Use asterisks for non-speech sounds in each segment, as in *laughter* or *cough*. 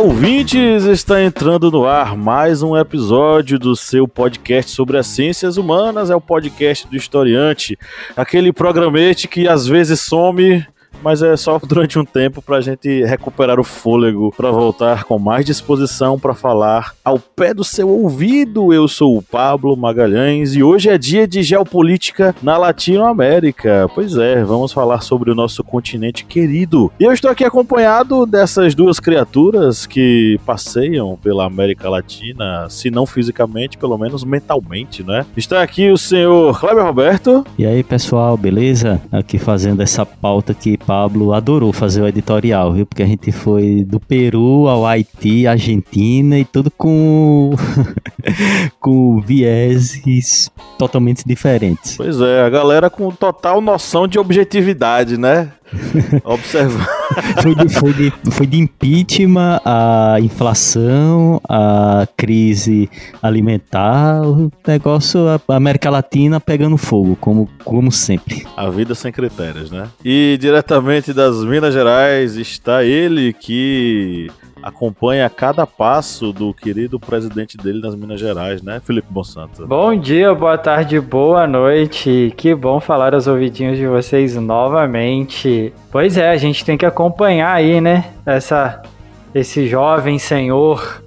ouvintes! Está entrando no ar mais um episódio do seu podcast sobre as ciências humanas. É o podcast do historiante, aquele programete que às vezes some mas é só durante um tempo para a gente recuperar o fôlego para voltar com mais disposição para falar ao pé do seu ouvido. Eu sou o Pablo Magalhães e hoje é dia de geopolítica na Latinoamérica. Pois é, vamos falar sobre o nosso continente querido. E eu estou aqui acompanhado dessas duas criaturas que passeiam pela América Latina, se não fisicamente, pelo menos mentalmente, né? Está aqui o senhor Kleber Roberto. E aí, pessoal, beleza? Aqui fazendo essa pauta que Pablo adorou fazer o editorial, viu? Porque a gente foi do Peru ao Haiti, Argentina e tudo com *laughs* com vieses totalmente diferentes. Pois é, a galera com total noção de objetividade, né? *laughs* Observa. Foi, de, foi, de, foi de impeachment, a inflação, a crise alimentar, o negócio, a América Latina pegando fogo, como, como sempre. A vida sem critérios, né? E diretamente das Minas Gerais está ele que acompanha cada passo do querido presidente dele nas Minas Gerais, né, Felipe Monsanto? Bom dia, boa tarde, boa noite. Que bom falar aos ouvidinhos de vocês novamente. Pois é, a gente tem que acompanhar aí, né, essa esse jovem senhor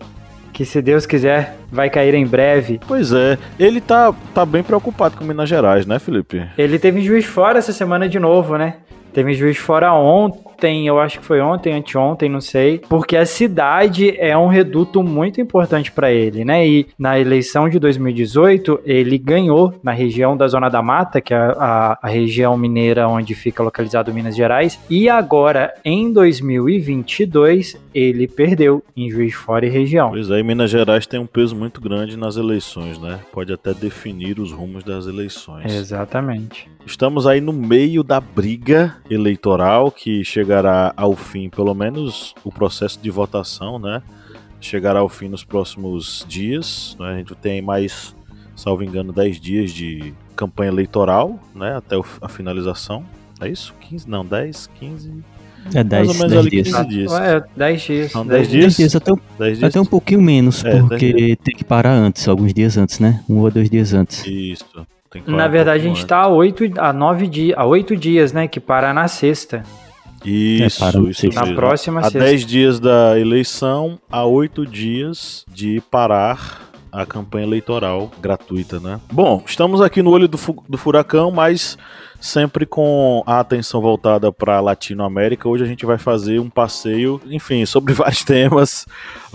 que se Deus quiser vai cair em breve. Pois é, ele tá, tá bem preocupado com Minas Gerais, né, Felipe? Ele teve juiz fora essa semana de novo, né? Teve juiz fora ontem, eu acho que foi ontem, anteontem, não sei, porque a cidade é um reduto muito importante para ele, né? E na eleição de 2018, ele ganhou na região da Zona da Mata, que é a, a região mineira onde fica localizado Minas Gerais, e agora em 2022 ele perdeu em Juiz de Fora e região. Pois é, Minas Gerais tem um peso muito grande nas eleições, né? Pode até definir os rumos das eleições. Exatamente. Estamos aí no meio da briga eleitoral que chegará ao fim, pelo menos o processo de votação, né? Chegará ao fim nos próximos dias. Né? A gente tem mais, salvo engano, 10 dias de campanha eleitoral, né? Até a finalização. É isso? 15? Não, 10, 15. É 10, Mais ou menos 10 ali dias. 15 dias. É, 10 dias. São 10, 10 dias? 10 dias, até, 10 dias? até um pouquinho menos, é, porque tem que parar antes, alguns dias antes, né? Um ou dois dias antes. Isso. Na verdade, a gente está a oito, a nove dias, a oito dias, né? Que para na sexta. Isso, é, isso Na mesmo. próxima. A dez dias da eleição, a oito dias de parar a campanha eleitoral gratuita, né? Bom, estamos aqui no olho do, fu do furacão, mas sempre com a atenção voltada para a Latinoamérica. Hoje a gente vai fazer um passeio, enfim, sobre *laughs* vários temas.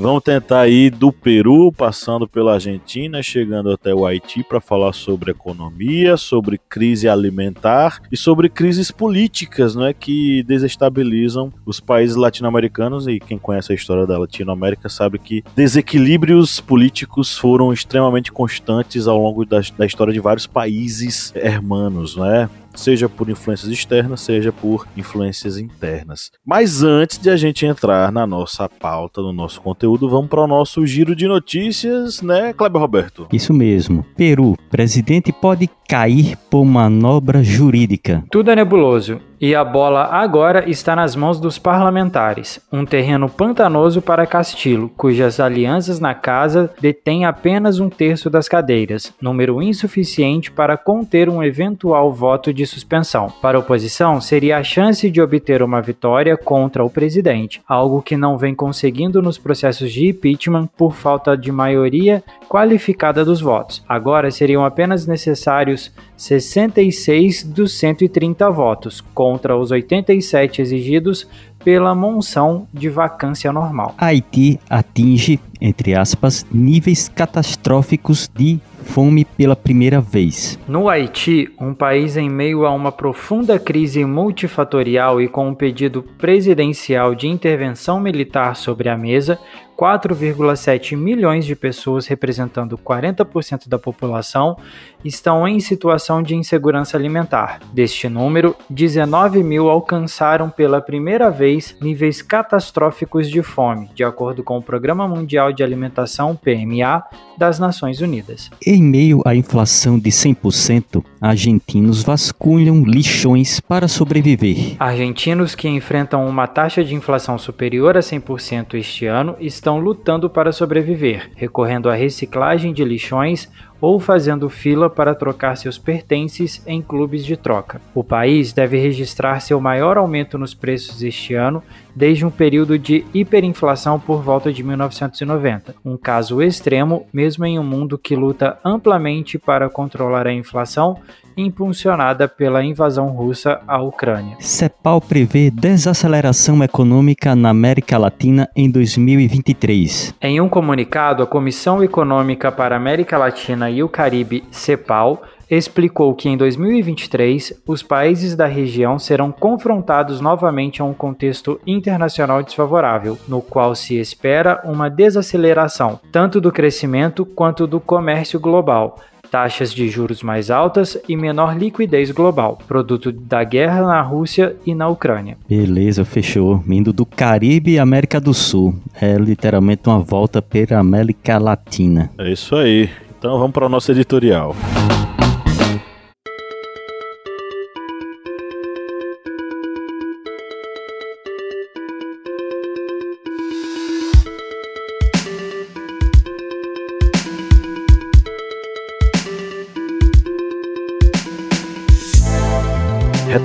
Vamos tentar ir do Peru, passando pela Argentina, chegando até o Haiti para falar sobre economia, sobre crise alimentar e sobre crises políticas, não é que desestabilizam os países latino-americanos e quem conhece a história da Latinoamérica sabe que desequilíbrios políticos foram extremamente constantes ao longo da, da história de vários países hermanos, não é? seja por influências externas, seja por influências internas. Mas antes de a gente entrar na nossa pauta, no nosso conteúdo, vamos para o nosso giro de notícias, né, Kleber Roberto? Isso mesmo. Peru, presidente pode cair por manobra jurídica. Tudo é nebuloso e a bola agora está nas mãos dos parlamentares. Um terreno pantanoso para Castillo, cujas alianças na casa detêm apenas um terço das cadeiras, número insuficiente para conter um eventual voto de suspensão. Para a oposição, seria a chance de obter uma vitória contra o presidente, algo que não vem conseguindo nos processos de impeachment por falta de maioria qualificada dos votos. Agora seriam apenas necessários 66 dos 130 votos, contra os 87 exigidos pela monção de vacância normal. Haiti atinge, entre aspas, níveis catastróficos de fome pela primeira vez. No Haiti, um país em meio a uma profunda crise multifatorial e com um pedido presidencial de intervenção militar sobre a mesa, 4,7 milhões de pessoas, representando 40% da população, estão em situação de insegurança alimentar. Deste número, 19 mil alcançaram pela primeira vez níveis catastróficos de fome, de acordo com o Programa Mundial de Alimentação PMA das Nações Unidas. Em meio à inflação de 100%, argentinos vasculham lixões para sobreviver. Argentinos que enfrentam uma taxa de inflação superior a 100% este ano estão lutando para sobreviver, recorrendo à reciclagem de lixões ou fazendo fila para trocar seus pertences em clubes de troca. O país deve registrar seu maior aumento nos preços este ano desde um período de hiperinflação por volta de 1990, um caso extremo mesmo em um mundo que luta amplamente para controlar a inflação impulsionada pela invasão russa à Ucrânia. CEPAL prevê desaceleração econômica na América Latina em 2023. Em um comunicado, a Comissão Econômica para a América Latina e o Caribe, CEPAL, explicou que em 2023 os países da região serão confrontados novamente a um contexto internacional desfavorável, no qual se espera uma desaceleração tanto do crescimento quanto do comércio global, taxas de juros mais altas e menor liquidez global, produto da guerra na Rússia e na Ucrânia. Beleza, fechou. Indo do Caribe à América do Sul. É literalmente uma volta pela América Latina. É isso aí. Então vamos para o nosso editorial.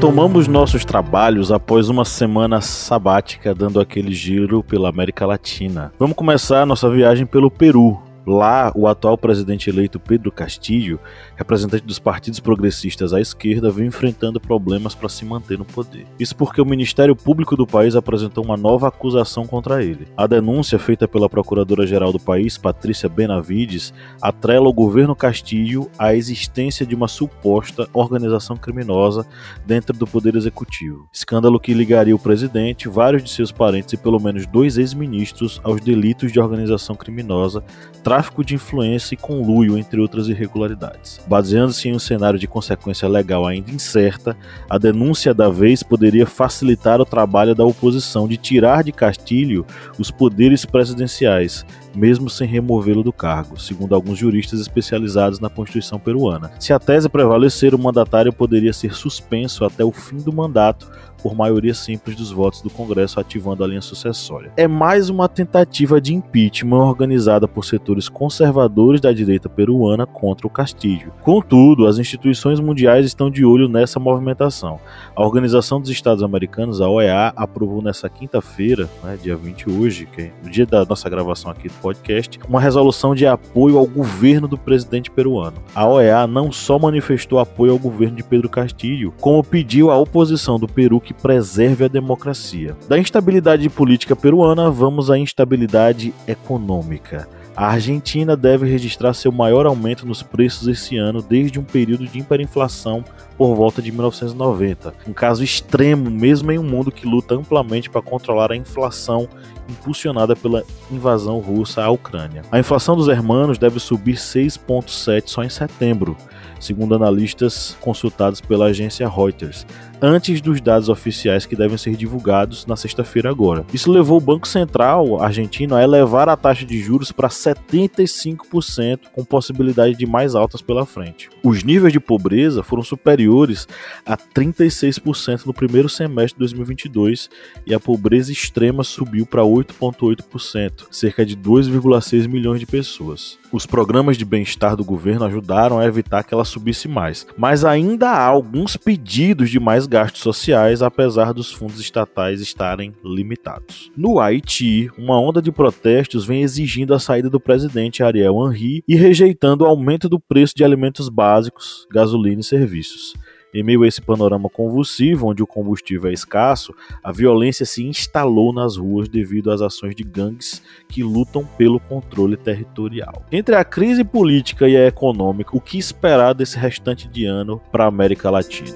Retomamos nossos trabalhos após uma semana sabática dando aquele giro pela América Latina. Vamos começar nossa viagem pelo Peru, Lá, o atual presidente eleito Pedro Castillo, representante dos partidos progressistas à esquerda, vem enfrentando problemas para se manter no poder. Isso porque o Ministério Público do país apresentou uma nova acusação contra ele. A denúncia feita pela procuradora-geral do país, Patrícia Benavides, atrela o governo Castillo à existência de uma suposta organização criminosa dentro do poder executivo. Escândalo que ligaria o presidente, vários de seus parentes e pelo menos dois ex-ministros aos delitos de organização criminosa tráfico de influência e conluio, entre outras irregularidades. Baseando-se em um cenário de consequência legal ainda incerta, a denúncia da vez poderia facilitar o trabalho da oposição de tirar de Castilho os poderes presidenciais, mesmo sem removê-lo do cargo, segundo alguns juristas especializados na Constituição peruana. Se a tese prevalecer, o mandatário poderia ser suspenso até o fim do mandato por maioria simples dos votos do Congresso ativando a linha sucessória. É mais uma tentativa de impeachment organizada por setores conservadores da direita peruana contra o Castilho. Contudo, as instituições mundiais estão de olho nessa movimentação. A Organização dos Estados Americanos, a OEA, aprovou nessa quinta-feira, né, dia 20 hoje, que é o dia da nossa gravação aqui do podcast, uma resolução de apoio ao governo do presidente peruano. A OEA não só manifestou apoio ao governo de Pedro Castilho, como pediu à oposição do Peru que que preserve a democracia. Da instabilidade política peruana, vamos à instabilidade econômica. A Argentina deve registrar seu maior aumento nos preços esse ano desde um período de hiperinflação por volta de 1990. Um caso extremo, mesmo em um mundo que luta amplamente para controlar a inflação impulsionada pela invasão russa à Ucrânia. A inflação dos hermanos deve subir 6,7 só em setembro, segundo analistas consultados pela agência Reuters, antes dos dados oficiais que devem ser divulgados na sexta-feira agora. Isso levou o Banco Central argentino a elevar a taxa de juros para 75%, com possibilidade de mais altas pela frente. Os níveis de pobreza foram superiores a 36% no primeiro semestre de 2022 e a pobreza extrema subiu para 8,8%, cerca de 2,6 milhões de pessoas. Os programas de bem-estar do governo ajudaram a evitar que ela subisse mais, mas ainda há alguns pedidos de mais gastos sociais, apesar dos fundos estatais estarem limitados. No Haiti, uma onda de protestos vem exigindo a saída do presidente Ariel Henry e rejeitando o aumento do preço de alimentos básicos, gasolina e serviços. Em meio a esse panorama convulsivo, onde o combustível é escasso, a violência se instalou nas ruas devido às ações de gangues que lutam pelo controle territorial. Entre a crise política e a econômica, o que esperar desse restante de ano para a América Latina?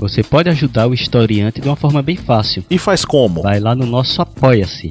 Você pode ajudar o historiante de uma forma bem fácil. E faz como? Vai lá no nosso Apoia-se.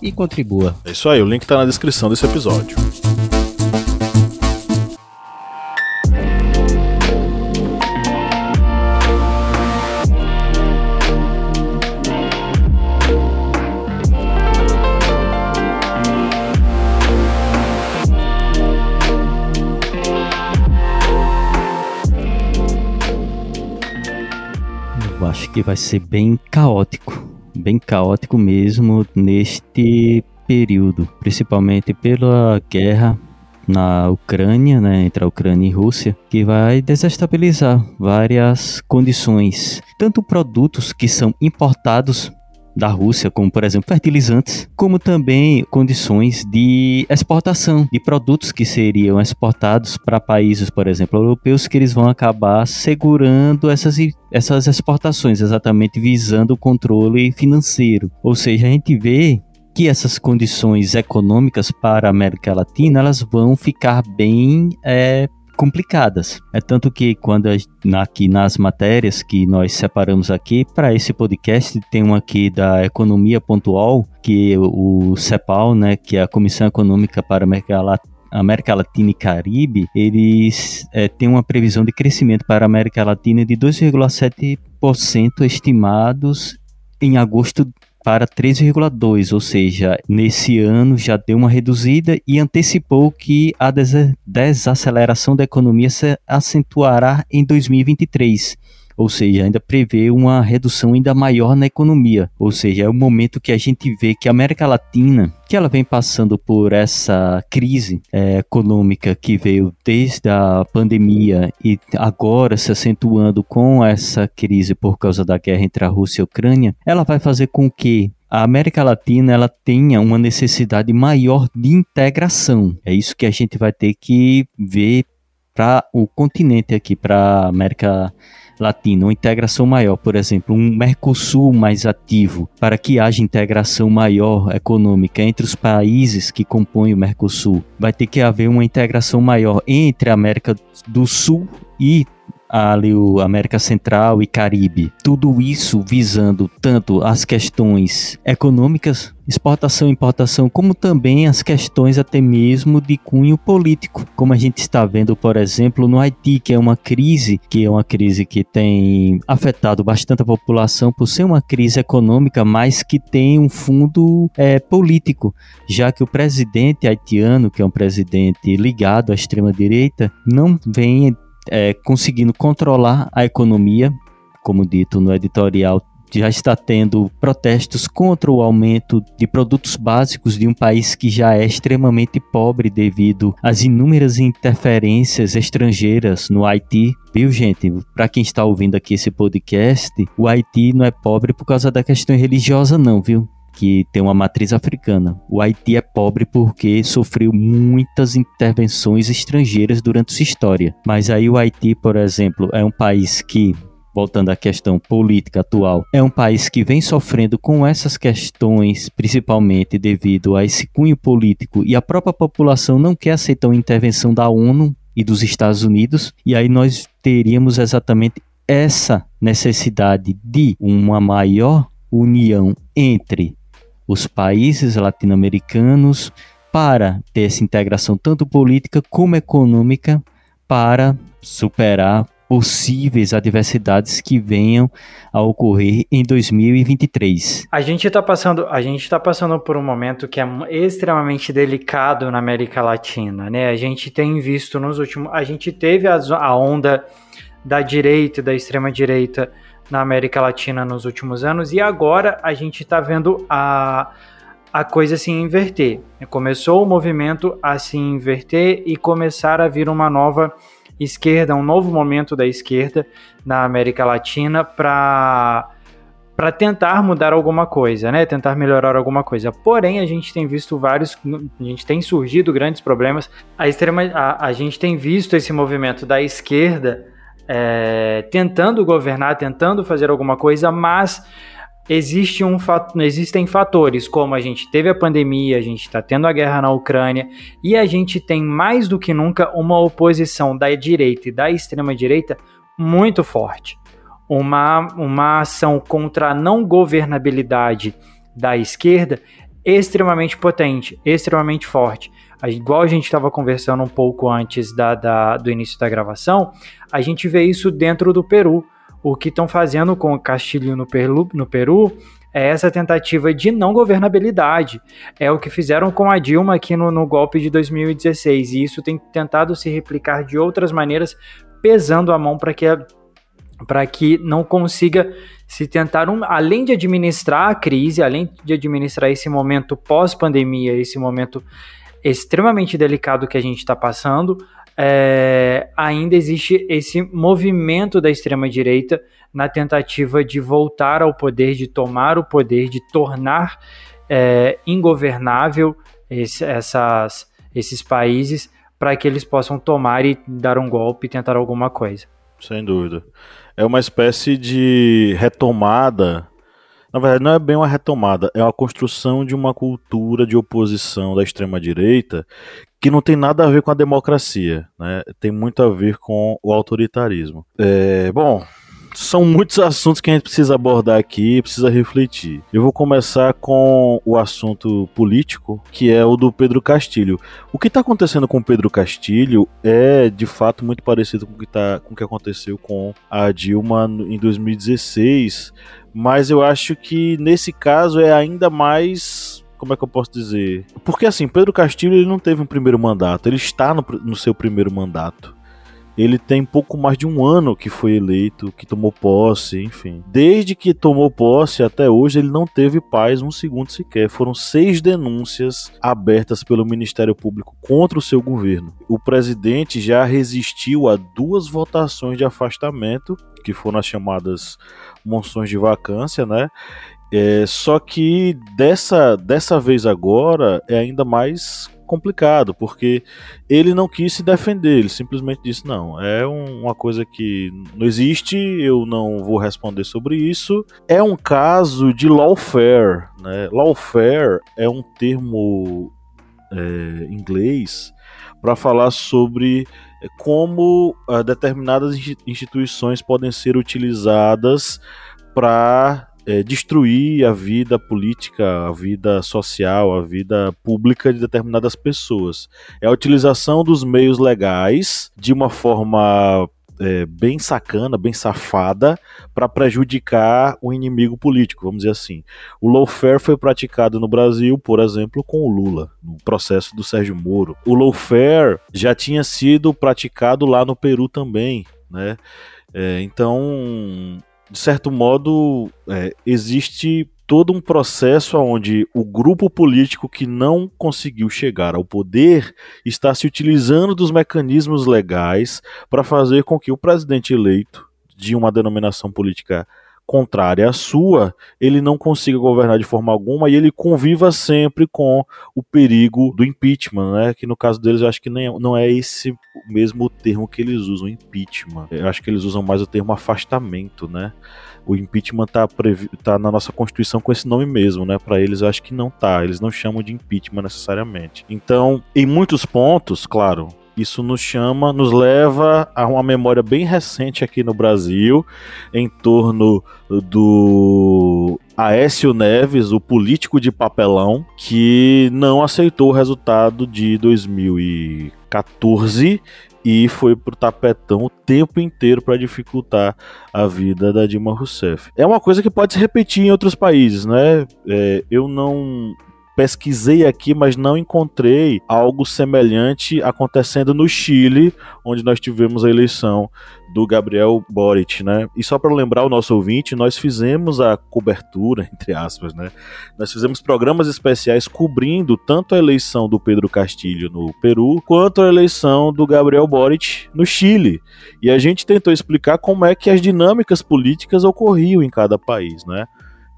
e contribua. É isso aí, o link tá na descrição desse episódio. acho que vai ser bem caótico, bem caótico mesmo neste período, principalmente pela guerra na Ucrânia, né, entre a Ucrânia e Rússia, que vai desestabilizar várias condições, tanto produtos que são importados da Rússia, como por exemplo fertilizantes, como também condições de exportação de produtos que seriam exportados para países, por exemplo, europeus, que eles vão acabar segurando essas, essas exportações, exatamente visando o controle financeiro. Ou seja, a gente vê que essas condições econômicas para a América Latina elas vão ficar bem é, complicadas. É tanto que quando aqui nas matérias que nós separamos aqui para esse podcast tem um aqui da economia pontual que o CEPAL, né, que é a Comissão Econômica para a América Latina América Latina e Caribe, eles é, têm uma previsão de crescimento para a América Latina de 2,7% estimados em agosto para 3,2, ou seja, nesse ano já deu uma reduzida e antecipou que a desaceleração da economia se acentuará em 2023 ou seja, ainda prevê uma redução ainda maior na economia. Ou seja, é o momento que a gente vê que a América Latina, que ela vem passando por essa crise é, econômica que veio desde a pandemia e agora se acentuando com essa crise por causa da guerra entre a Rússia e a Ucrânia, ela vai fazer com que a América Latina ela tenha uma necessidade maior de integração. É isso que a gente vai ter que ver para o continente aqui, para a América Latina, uma integração maior, por exemplo, um Mercosul mais ativo, para que haja integração maior econômica entre os países que compõem o Mercosul, vai ter que haver uma integração maior entre a América do Sul e ali o América Central e Caribe. Tudo isso visando tanto as questões econômicas, exportação e importação, como também as questões até mesmo de cunho político, como a gente está vendo, por exemplo, no Haiti, que é uma crise, que é uma crise que tem afetado bastante a população por ser uma crise econômica, mas que tem um fundo é, político, já que o presidente haitiano, que é um presidente ligado à extrema direita, não vem é, conseguindo controlar a economia, como dito no editorial, já está tendo protestos contra o aumento de produtos básicos de um país que já é extremamente pobre devido às inúmeras interferências estrangeiras no Haiti. Viu, gente? Para quem está ouvindo aqui esse podcast, o Haiti não é pobre por causa da questão religiosa, não, viu? Que tem uma matriz africana. O Haiti é pobre porque sofreu muitas intervenções estrangeiras durante sua história. Mas aí o Haiti, por exemplo, é um país que voltando à questão política atual, é um país que vem sofrendo com essas questões, principalmente devido a esse cunho político e a própria população não quer aceitar uma intervenção da ONU e dos Estados Unidos, e aí nós teríamos exatamente essa necessidade de uma maior união entre os países latino-americanos para ter essa integração tanto política como econômica para superar possíveis adversidades que venham a ocorrer em 2023. A gente está passando, a gente está passando por um momento que é extremamente delicado na América Latina, né? A gente tem visto nos últimos, a gente teve a, onda da direita da extrema direita na América Latina nos últimos anos e agora a gente está vendo a, a coisa se inverter. Começou o movimento a se inverter e começar a vir uma nova esquerda, um novo momento da esquerda na América Latina para para tentar mudar alguma coisa, né? Tentar melhorar alguma coisa. Porém, a gente tem visto vários, a gente tem surgido grandes problemas. A extrema, a, a gente tem visto esse movimento da esquerda é, tentando governar, tentando fazer alguma coisa, mas existe um, existem fatores como a gente teve a pandemia, a gente está tendo a guerra na Ucrânia e a gente tem mais do que nunca uma oposição da direita e da extrema direita muito forte. Uma, uma ação contra a não governabilidade da esquerda extremamente potente, extremamente forte. Igual a gente estava conversando um pouco antes da, da, do início da gravação, a gente vê isso dentro do Peru o que estão fazendo com o Castilho no Peru, no Peru é essa tentativa de não governabilidade. É o que fizeram com a Dilma aqui no, no golpe de 2016. E isso tem tentado se replicar de outras maneiras, pesando a mão para que para que não consiga se tentar, um, além de administrar a crise, além de administrar esse momento pós-pandemia, esse momento extremamente delicado que a gente está passando, é, ainda existe esse movimento da extrema-direita na tentativa de voltar ao poder, de tomar o poder, de tornar é, ingovernável esse, essas, esses países para que eles possam tomar e dar um golpe e tentar alguma coisa. Sem dúvida. É uma espécie de retomada. Na verdade, não é bem uma retomada, é uma construção de uma cultura de oposição da extrema-direita que não tem nada a ver com a democracia, né? Tem muito a ver com o autoritarismo. É, bom, são muitos assuntos que a gente precisa abordar aqui, precisa refletir. Eu vou começar com o assunto político, que é o do Pedro Castilho. O que está acontecendo com o Pedro Castilho é, de fato, muito parecido com o que, tá, com o que aconteceu com a Dilma em 2016, mas eu acho que nesse caso é ainda mais como é que eu posso dizer? Porque assim, Pedro Castilho ele não teve um primeiro mandato, ele está no, no seu primeiro mandato. Ele tem pouco mais de um ano que foi eleito, que tomou posse, enfim. Desde que tomou posse até hoje, ele não teve paz um segundo sequer. Foram seis denúncias abertas pelo Ministério Público contra o seu governo. O presidente já resistiu a duas votações de afastamento, que foram as chamadas moções de vacância, né? É, só que dessa, dessa vez agora é ainda mais complicado, porque ele não quis se defender, ele simplesmente disse: não, é um, uma coisa que não existe, eu não vou responder sobre isso. É um caso de lawfare. Né? Lawfare é um termo é, inglês para falar sobre como uh, determinadas instituições podem ser utilizadas para é, destruir a vida política, a vida social, a vida pública de determinadas pessoas. É a utilização dos meios legais de uma forma é, bem sacana, bem safada, para prejudicar o inimigo político, vamos dizer assim. O lawfare foi praticado no Brasil, por exemplo, com o Lula, no processo do Sérgio Moro. O lawfare já tinha sido praticado lá no Peru também, né? É, então, de certo modo, é, existe todo um processo onde o grupo político que não conseguiu chegar ao poder está se utilizando dos mecanismos legais para fazer com que o presidente eleito de uma denominação política contrária à sua, ele não consiga governar de forma alguma e ele conviva sempre com o perigo do impeachment, né? Que no caso deles eu acho que nem, não é esse mesmo termo que eles usam, impeachment. Eu acho que eles usam mais o termo afastamento, né? O impeachment tá, tá na nossa Constituição com esse nome mesmo, né? Para eles eu acho que não tá. Eles não chamam de impeachment necessariamente. Então, em muitos pontos, claro, isso nos chama, nos leva a uma memória bem recente aqui no Brasil, em torno do Aécio Neves, o político de papelão, que não aceitou o resultado de 2014 e foi pro tapetão o tempo inteiro para dificultar a vida da Dilma Rousseff. É uma coisa que pode se repetir em outros países, né? É, eu não pesquisei aqui, mas não encontrei algo semelhante acontecendo no Chile, onde nós tivemos a eleição do Gabriel Boric, né? E só para lembrar o nosso ouvinte, nós fizemos a cobertura, *laughs* entre aspas, né? Nós fizemos programas especiais cobrindo tanto a eleição do Pedro Castilho no Peru, quanto a eleição do Gabriel Boric no Chile. E a gente tentou explicar como é que as dinâmicas políticas ocorriam em cada país, né?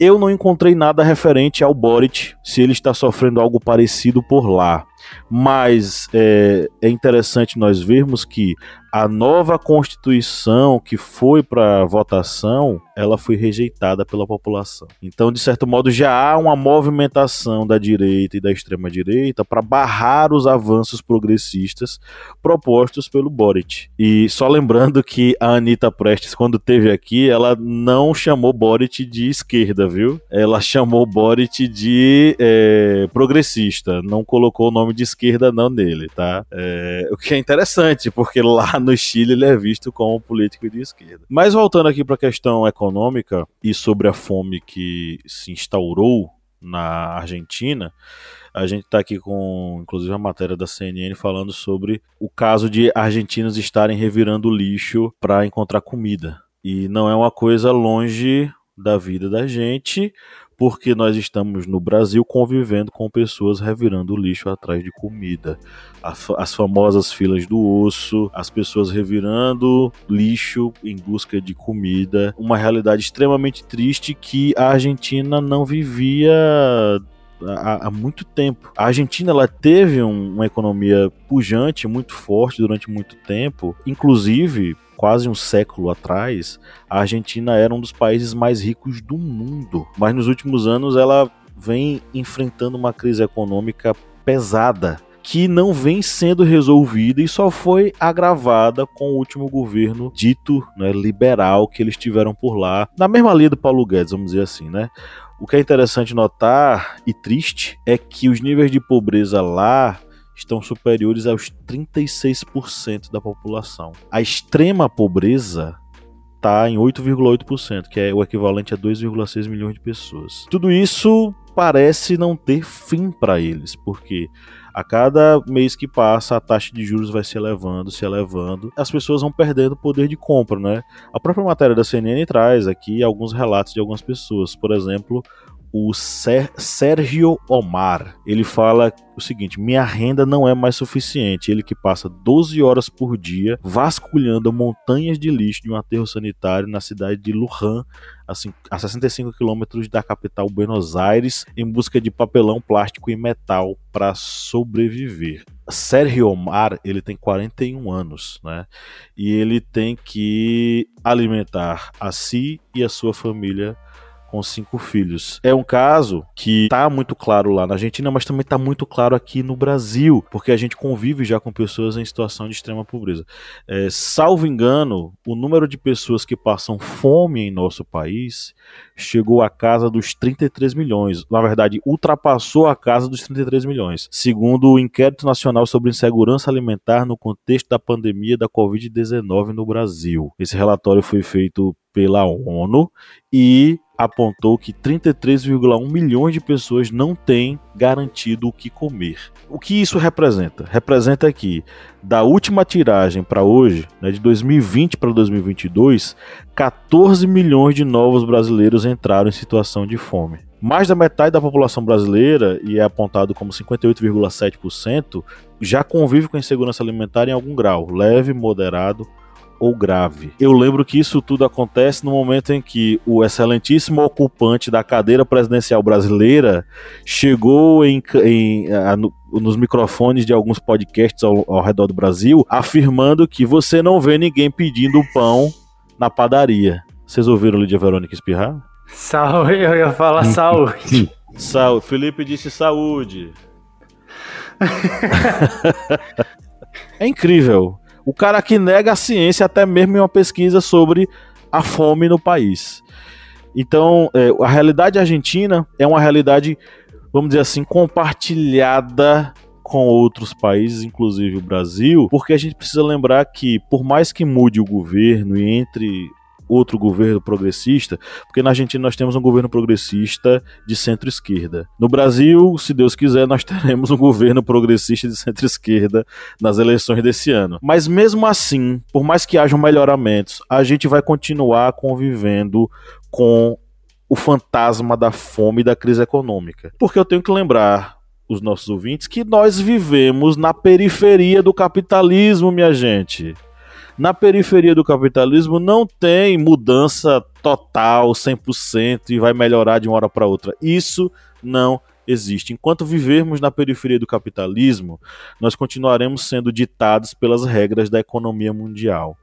Eu não encontrei nada referente ao Boric, se ele está sofrendo algo parecido por lá. Mas é, é interessante nós vermos que a nova Constituição que foi para votação, ela foi rejeitada pela população. Então, de certo modo, já há uma movimentação da direita e da extrema direita para barrar os avanços progressistas propostos pelo Boric. E só lembrando que a Anitta Prestes, quando teve aqui, ela não chamou Boric de esquerda, viu? Ela chamou Boric de é, progressista, não colocou o nome de esquerda não nele, tá? É, o que é interessante, porque lá no Chile ele é visto como político de esquerda. Mas voltando aqui para a questão econômica e sobre a fome que se instaurou na Argentina, a gente está aqui com, inclusive, a matéria da CNN falando sobre o caso de argentinos estarem revirando lixo para encontrar comida. E não é uma coisa longe da vida da gente, porque nós estamos no Brasil convivendo com pessoas revirando lixo atrás de comida. As famosas filas do osso, as pessoas revirando lixo em busca de comida. Uma realidade extremamente triste que a Argentina não vivia há, há, muito tempo. A Argentina ela teve um, uma economia pujante, muito forte durante muito tempo, inclusive quase um século atrás, a Argentina era um dos países mais ricos do mundo. Mas nos últimos anos ela vem enfrentando uma crise econômica pesada que não vem sendo resolvida e só foi agravada com o último governo dito né, liberal que eles tiveram por lá, na mesma linha do Paulo Guedes, vamos dizer assim, né? O que é interessante notar e triste é que os níveis de pobreza lá estão superiores aos 36% da população. A extrema pobreza está em 8,8%, que é o equivalente a 2,6 milhões de pessoas. Tudo isso parece não ter fim para eles, porque a cada mês que passa a taxa de juros vai se elevando, se elevando, as pessoas vão perdendo poder de compra, né? A própria matéria da CNN traz aqui alguns relatos de algumas pessoas, por exemplo, o Sérgio Omar. Ele fala o seguinte: minha renda não é mais suficiente. Ele que passa 12 horas por dia vasculhando montanhas de lixo de um aterro sanitário na cidade de Lujan, a 65 quilômetros da capital Buenos Aires, em busca de papelão, plástico e metal para sobreviver. Sérgio Omar, ele tem 41 anos, né? E ele tem que alimentar a si e a sua família com cinco filhos. É um caso que tá muito claro lá na Argentina, mas também tá muito claro aqui no Brasil, porque a gente convive já com pessoas em situação de extrema pobreza. É, salvo engano, o número de pessoas que passam fome em nosso país chegou à casa dos 33 milhões. Na verdade, ultrapassou a casa dos 33 milhões, segundo o Inquérito Nacional sobre Insegurança Alimentar no contexto da pandemia da Covid-19 no Brasil. Esse relatório foi feito pela ONU e apontou que 33,1 milhões de pessoas não têm garantido o que comer. O que isso representa? Representa que da última tiragem para hoje, né, de 2020 para 2022, 14 milhões de novos brasileiros entraram em situação de fome. Mais da metade da população brasileira, e é apontado como 58,7%, já convive com insegurança alimentar em algum grau, leve, moderado ou grave. Eu lembro que isso tudo acontece no momento em que o excelentíssimo ocupante da cadeira presidencial brasileira chegou em, em a, no, nos microfones de alguns podcasts ao, ao redor do Brasil, afirmando que você não vê ninguém pedindo pão na padaria. Vocês ouviram Lídia Verônica espirrar? Saúde, eu ia falar saúde. Saúde. Felipe disse saúde. *laughs* é incrível. O cara que nega a ciência até mesmo em uma pesquisa sobre a fome no país. Então, é, a realidade argentina é uma realidade, vamos dizer assim, compartilhada com outros países, inclusive o Brasil, porque a gente precisa lembrar que, por mais que mude o governo e entre outro governo progressista, porque na Argentina nós temos um governo progressista de centro-esquerda. No Brasil, se Deus quiser, nós *laughs* teremos um governo progressista de centro-esquerda nas eleições desse ano. Mas mesmo assim, por mais que hajam melhoramentos, a gente vai continuar convivendo com o fantasma da fome e da crise econômica. Porque eu tenho que lembrar os nossos ouvintes que nós vivemos na periferia do capitalismo, minha gente. Na periferia do capitalismo não tem mudança total, 100% e vai melhorar de uma hora para outra. Isso não existe. Enquanto vivermos na periferia do capitalismo, nós continuaremos sendo ditados pelas regras da economia mundial.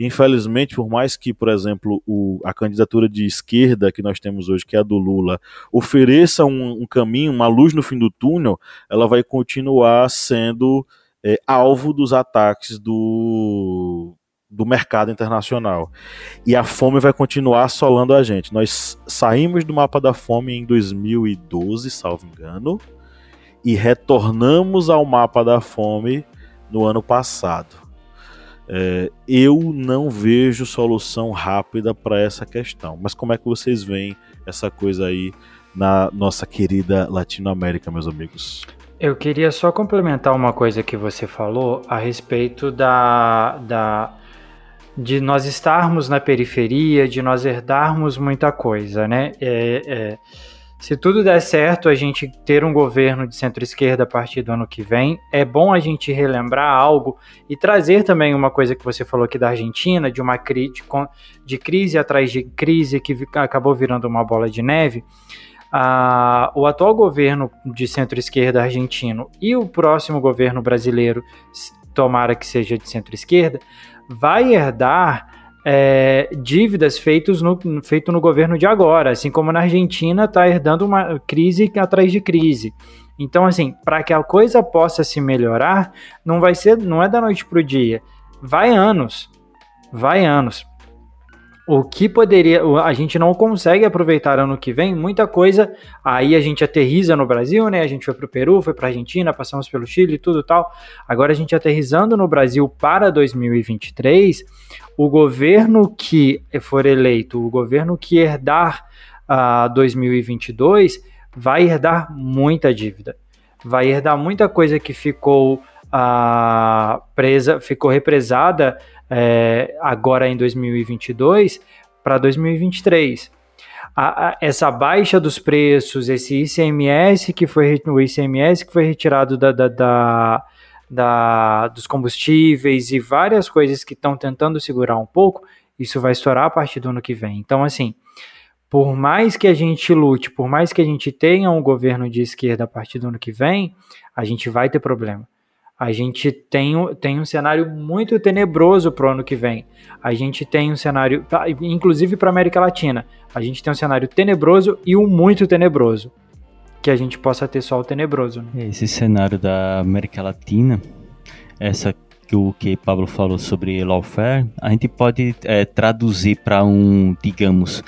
Infelizmente, por mais que, por exemplo, o, a candidatura de esquerda que nós temos hoje, que é a do Lula, ofereça um, um caminho, uma luz no fim do túnel, ela vai continuar sendo é, alvo dos ataques do, do mercado internacional. E a fome vai continuar assolando a gente. Nós saímos do mapa da fome em 2012, salvo engano, e retornamos ao mapa da fome no ano passado. É, eu não vejo solução rápida para essa questão. Mas como é que vocês veem essa coisa aí na nossa querida Latinoamérica, meus amigos? Eu queria só complementar uma coisa que você falou a respeito da, da de nós estarmos na periferia, de nós herdarmos muita coisa, né? É, é, se tudo der certo, a gente ter um governo de centro-esquerda a partir do ano que vem, é bom a gente relembrar algo e trazer também uma coisa que você falou aqui da Argentina, de uma cri de, de crise atrás de crise que acabou virando uma bola de neve. Ah, o atual governo de centro-esquerda argentino e o próximo governo brasileiro, tomara que seja de centro-esquerda, vai herdar é, dívidas feitos no, feito no governo de agora, assim como na Argentina está herdando uma crise atrás de crise. Então, assim, para que a coisa possa se melhorar, não vai ser, não é da noite para o dia, vai anos, vai anos. O que poderia, a gente não consegue aproveitar ano que vem, muita coisa. Aí a gente aterriza no Brasil, né? A gente foi para o Peru, foi para a Argentina, passamos pelo Chile, tudo tal. Agora a gente aterrizando no Brasil para 2023, o governo que for eleito, o governo que herdar uh, 2022, vai herdar muita dívida. Vai herdar muita coisa que ficou uh, presa, ficou represada é, agora em 2022 para 2023. A, a, essa baixa dos preços, esse ICMS que foi o ICMS que foi retirado da, da, da da, dos combustíveis e várias coisas que estão tentando segurar um pouco, isso vai estourar a partir do ano que vem. Então, assim, por mais que a gente lute, por mais que a gente tenha um governo de esquerda a partir do ano que vem, a gente vai ter problema. A gente tem, tem um cenário muito tenebroso para o ano que vem. A gente tem um cenário, inclusive para América Latina, a gente tem um cenário tenebroso e um muito tenebroso que a gente possa ter só o tenebroso. Né? Esse cenário da América Latina, essa que o que Pablo falou sobre lawfare, a gente pode é, traduzir para um, digamos,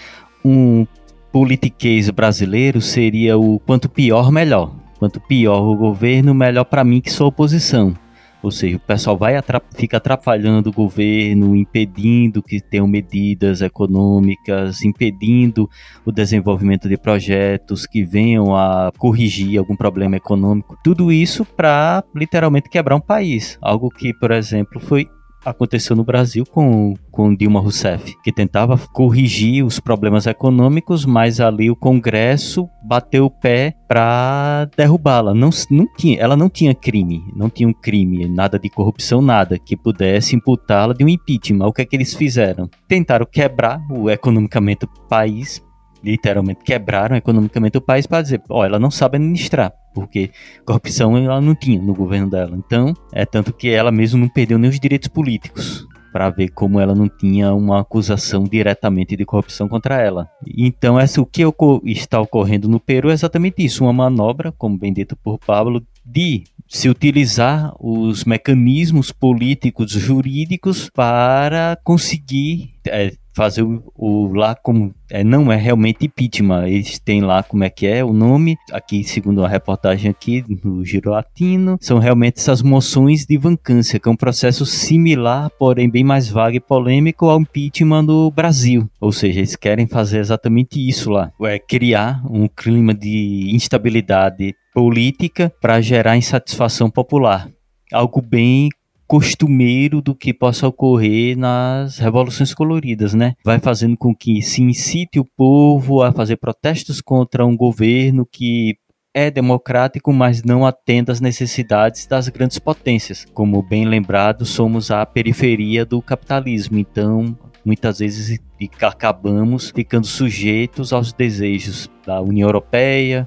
um politiquês brasileiro seria o quanto pior, melhor. Quanto pior o governo, melhor para mim que sou oposição. Ou seja, o pessoal vai atrap fica atrapalhando o governo, impedindo que tenham medidas econômicas, impedindo o desenvolvimento de projetos que venham a corrigir algum problema econômico. Tudo isso para literalmente quebrar um país. Algo que, por exemplo, foi aconteceu no Brasil com, com Dilma Rousseff, que tentava corrigir os problemas econômicos, mas ali o Congresso bateu o pé para derrubá-la. Não, não tinha, ela não tinha crime, não tinha um crime, nada de corrupção, nada que pudesse imputá-la de um impeachment. O que é que eles fizeram? Tentaram quebrar o economicamente o país literalmente quebraram economicamente o país para dizer, ó, oh, ela não sabe administrar, porque corrupção ela não tinha no governo dela. Então, é tanto que ela mesmo não perdeu nem os direitos políticos para ver como ela não tinha uma acusação diretamente de corrupção contra ela. Então, essa, o que está ocorrendo no Peru é exatamente isso, uma manobra, como bem dito por Pablo, de se utilizar os mecanismos políticos jurídicos para conseguir é, fazer o, o, lá como é, não é realmente impeachment, eles têm lá como é que é o nome, aqui segundo a reportagem aqui no Giro Latino, são realmente essas moções de vacância, que é um processo similar, porém bem mais vago e polêmico ao impeachment no Brasil, ou seja, eles querem fazer exatamente isso lá, é criar um clima de instabilidade política para gerar insatisfação popular, algo bem costumeiro do que possa ocorrer nas revoluções coloridas, né? Vai fazendo com que se incite o povo a fazer protestos contra um governo que é democrático, mas não atende às necessidades das grandes potências. Como bem lembrado, somos a periferia do capitalismo, então muitas vezes acabamos ficando sujeitos aos desejos da União Europeia,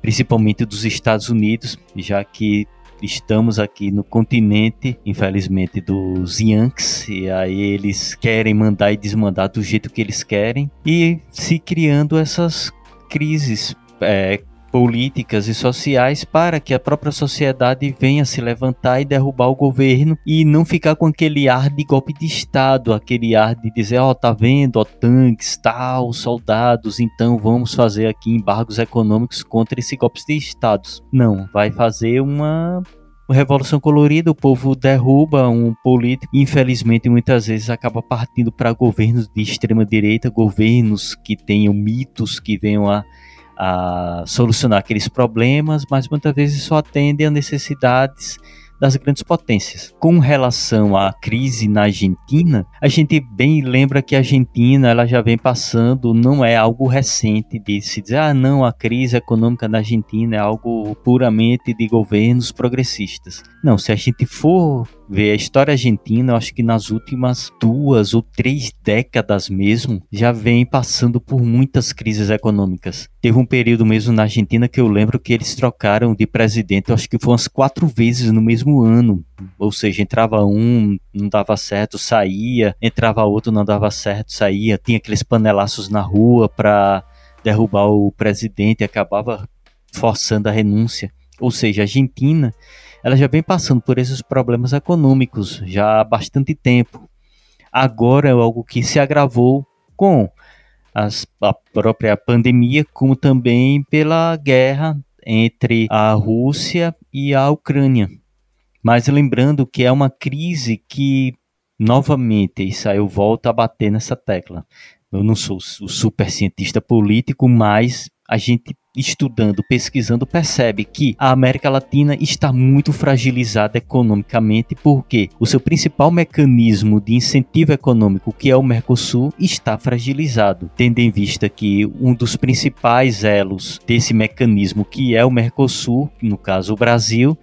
principalmente dos Estados Unidos, já que estamos aqui no continente, infelizmente, dos Yankees, e aí eles querem mandar e desmandar do jeito que eles querem, e se criando essas crises é, políticas e sociais para que a própria sociedade venha se levantar e derrubar o governo e não ficar com aquele ar de golpe de estado, aquele ar de dizer, ó, oh, tá vendo, ó, tanques, tal, soldados, então vamos fazer aqui embargos econômicos contra esse golpe de estados. Não, vai fazer uma Revolução Colorida, o povo derruba um político, infelizmente muitas vezes acaba partindo para governos de extrema direita, governos que tenham mitos que venham a a solucionar aqueles problemas, mas muitas vezes só atendem a necessidades das grandes potências. Com relação à crise na Argentina, a gente bem lembra que a Argentina ela já vem passando, não é algo recente de se dizer, ah, não, a crise econômica na Argentina é algo puramente de governos progressistas. Não, se a gente for ver a história argentina, eu acho que nas últimas duas ou três décadas mesmo, já vem passando por muitas crises econômicas. Teve um período mesmo na Argentina que eu lembro que eles trocaram de presidente, eu acho que foi umas quatro vezes no mesmo ano. Ou seja, entrava um, não dava certo, saía, entrava outro, não dava certo, saía. Tinha aqueles panelaços na rua para derrubar o presidente acabava forçando a renúncia. Ou seja, a Argentina ela já vem passando por esses problemas econômicos já há bastante tempo. Agora é algo que se agravou com as, a própria pandemia, como também pela guerra entre a Rússia e a Ucrânia. Mas lembrando que é uma crise que, novamente, isso aí eu volto a bater nessa tecla. Eu não sou o super cientista político, mas a gente estudando, pesquisando, percebe que a América Latina está muito fragilizada economicamente porque o seu principal mecanismo de incentivo econômico, que é o Mercosul, está fragilizado, tendo em vista que um dos principais elos desse mecanismo, que é o Mercosul, no caso o Brasil,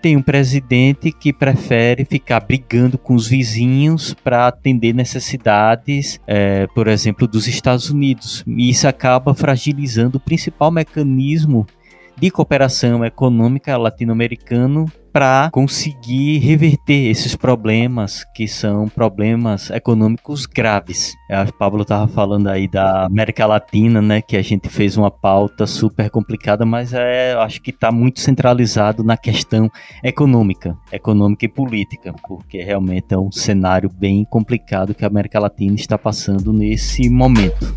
tem um presidente que prefere ficar brigando com os vizinhos para atender necessidades, é, por exemplo, dos Estados Unidos. E isso acaba fragilizando o principal mecanismo de cooperação econômica latino-americano para conseguir reverter esses problemas que são problemas econômicos graves. A Pablo estava falando aí da América Latina, né, que a gente fez uma pauta super complicada, mas é, acho que está muito centralizado na questão econômica, econômica e política, porque realmente é um cenário bem complicado que a América Latina está passando nesse momento.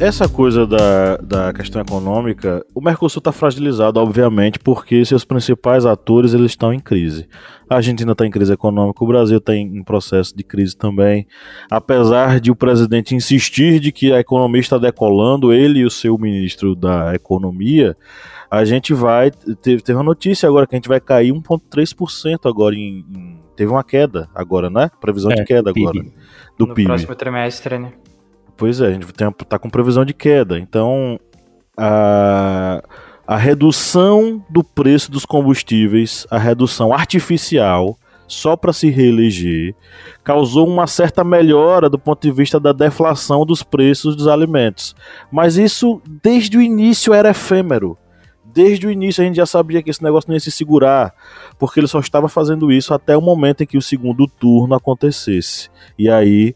Essa coisa da, da questão econômica, o Mercosul está fragilizado, obviamente, porque seus principais atores eles estão em crise. A Argentina está em crise econômica, o Brasil está em processo de crise também. Apesar de o presidente insistir de que a economia está decolando, ele e o seu ministro da Economia, a gente vai. Teve, teve uma notícia agora que a gente vai cair 1,3% agora em, em, Teve uma queda agora, né? Previsão é, de queda agora. Do no PIB. No próximo trimestre, né? Pois é, a gente está com previsão de queda. Então, a, a redução do preço dos combustíveis, a redução artificial, só para se reeleger, causou uma certa melhora do ponto de vista da deflação dos preços dos alimentos. Mas isso, desde o início, era efêmero. Desde o início a gente já sabia que esse negócio não ia se segurar, porque ele só estava fazendo isso até o momento em que o segundo turno acontecesse. E aí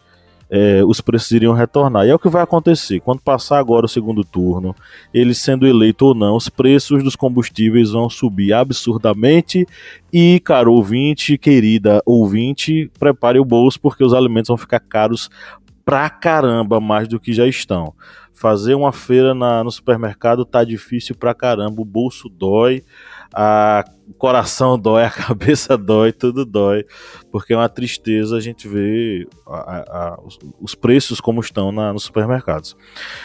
é, os preços iriam retornar. E é o que vai acontecer. Quando passar agora o segundo turno, ele sendo eleito ou não, os preços dos combustíveis vão subir absurdamente. E, caro ouvinte, querida ouvinte, prepare o bolso, porque os alimentos vão ficar caros pra caramba mais do que já estão. Fazer uma feira na, no supermercado tá difícil pra caramba, o bolso dói a, o coração dói, a *laughs* cabeça dói, tudo dói, porque é uma tristeza a gente ver a, a, os, os, preços como estão na, nos supermercados.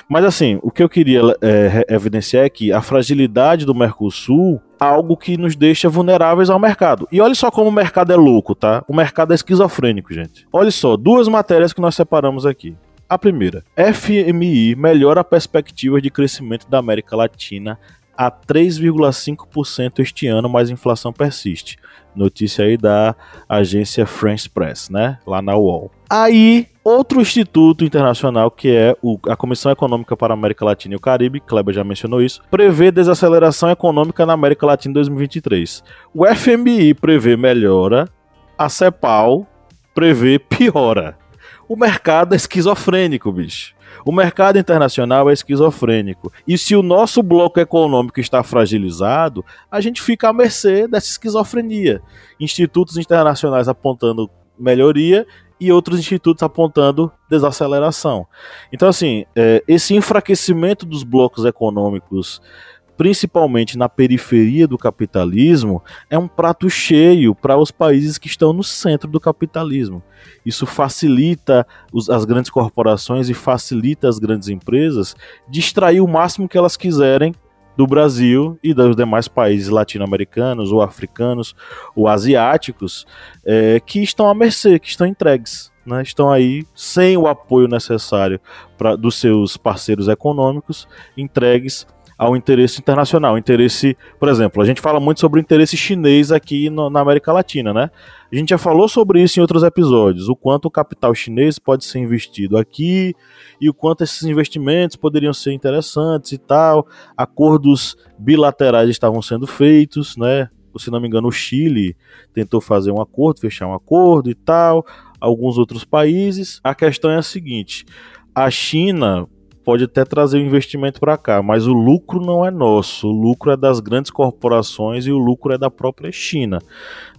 Mas assim, o que eu queria é, evidenciar é que a fragilidade do Mercosul é algo que nos deixa vulneráveis ao mercado. E olha só como o mercado é louco, tá? O mercado é esquizofrênico, gente. Olha só, duas matérias que nós separamos aqui. A primeira, FMI melhora a perspectiva de crescimento da América Latina a 3,5% este ano, mas a inflação persiste. Notícia aí da agência France Press, né? Lá na UOL. Aí, outro instituto internacional, que é o, a Comissão Econômica para a América Latina e o Caribe, Kleber já mencionou isso, prevê desaceleração econômica na América Latina em 2023. O FMI prevê melhora, a CEPAL prevê piora. O mercado é esquizofrênico, bicho. O mercado internacional é esquizofrênico. E se o nosso bloco econômico está fragilizado, a gente fica à mercê dessa esquizofrenia. Institutos internacionais apontando melhoria e outros institutos apontando desaceleração. Então, assim, é, esse enfraquecimento dos blocos econômicos principalmente na periferia do capitalismo, é um prato cheio para os países que estão no centro do capitalismo. Isso facilita os, as grandes corporações e facilita as grandes empresas de extrair o máximo que elas quiserem do Brasil e dos demais países latino-americanos, ou africanos, ou asiáticos, é, que estão à mercê, que estão entregues. Né, estão aí sem o apoio necessário pra, dos seus parceiros econômicos, entregues ao interesse internacional. Interesse, por exemplo, a gente fala muito sobre o interesse chinês aqui no, na América Latina, né? A gente já falou sobre isso em outros episódios, o quanto o capital chinês pode ser investido aqui e o quanto esses investimentos poderiam ser interessantes e tal. Acordos bilaterais estavam sendo feitos, né? Se não me engano, o Chile tentou fazer um acordo, fechar um acordo e tal. Alguns outros países. A questão é a seguinte: a China pode até trazer o investimento para cá, mas o lucro não é nosso. O lucro é das grandes corporações e o lucro é da própria China.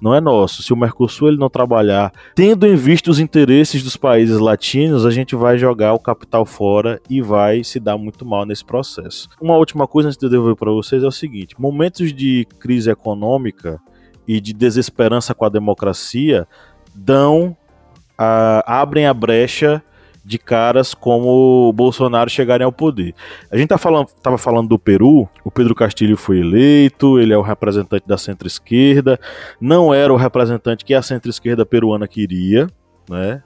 Não é nosso. Se o Mercosul ele não trabalhar tendo em vista os interesses dos países latinos, a gente vai jogar o capital fora e vai se dar muito mal nesse processo. Uma última coisa antes de eu devolver para vocês é o seguinte: momentos de crise econômica e de desesperança com a democracia dão a, abrem a brecha de caras como o Bolsonaro chegarem ao poder. A gente tá falando, tava falando do Peru, o Pedro Castilho foi eleito, ele é o representante da centro-esquerda, não era o representante que a centro-esquerda peruana queria, né?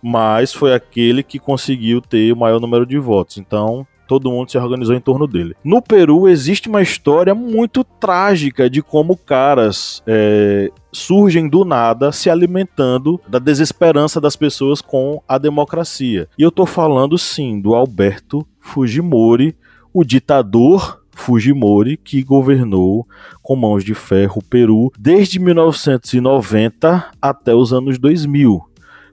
Mas foi aquele que conseguiu ter o maior número de votos. Então, todo mundo se organizou em torno dele. No Peru existe uma história muito trágica de como caras é, surgem do nada se alimentando da desesperança das pessoas com a democracia. E eu tô falando sim do Alberto Fujimori, o ditador Fujimori, que governou com mãos de ferro o Peru desde 1990 até os anos 2000.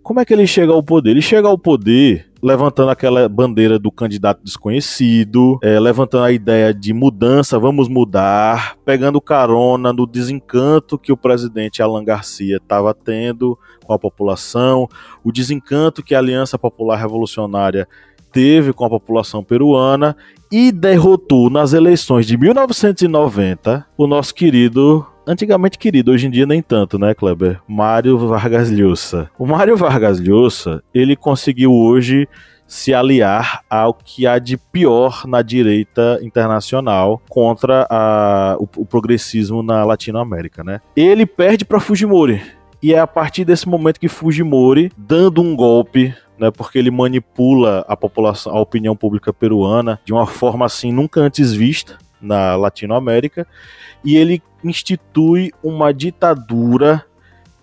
Como é que ele chega ao poder? Ele chega ao poder levantando aquela bandeira do candidato desconhecido, é, levantando a ideia de mudança, vamos mudar, pegando carona no desencanto que o presidente Alan Garcia estava tendo com a população, o desencanto que a Aliança Popular Revolucionária esteve com a população peruana e derrotou nas eleições de 1990 o nosso querido antigamente querido, hoje em dia nem tanto, né, Kleber? Mário Vargas Llosa. O Mário Vargas Llosa, ele conseguiu hoje se aliar ao que há de pior na direita internacional contra a, o, o progressismo na Latinoamérica, né? Ele perde para Fujimori. E é a partir desse momento que Fujimori, dando um golpe né, porque ele manipula a população, a opinião pública peruana de uma forma assim nunca antes vista na Latinoamérica, e ele institui uma ditadura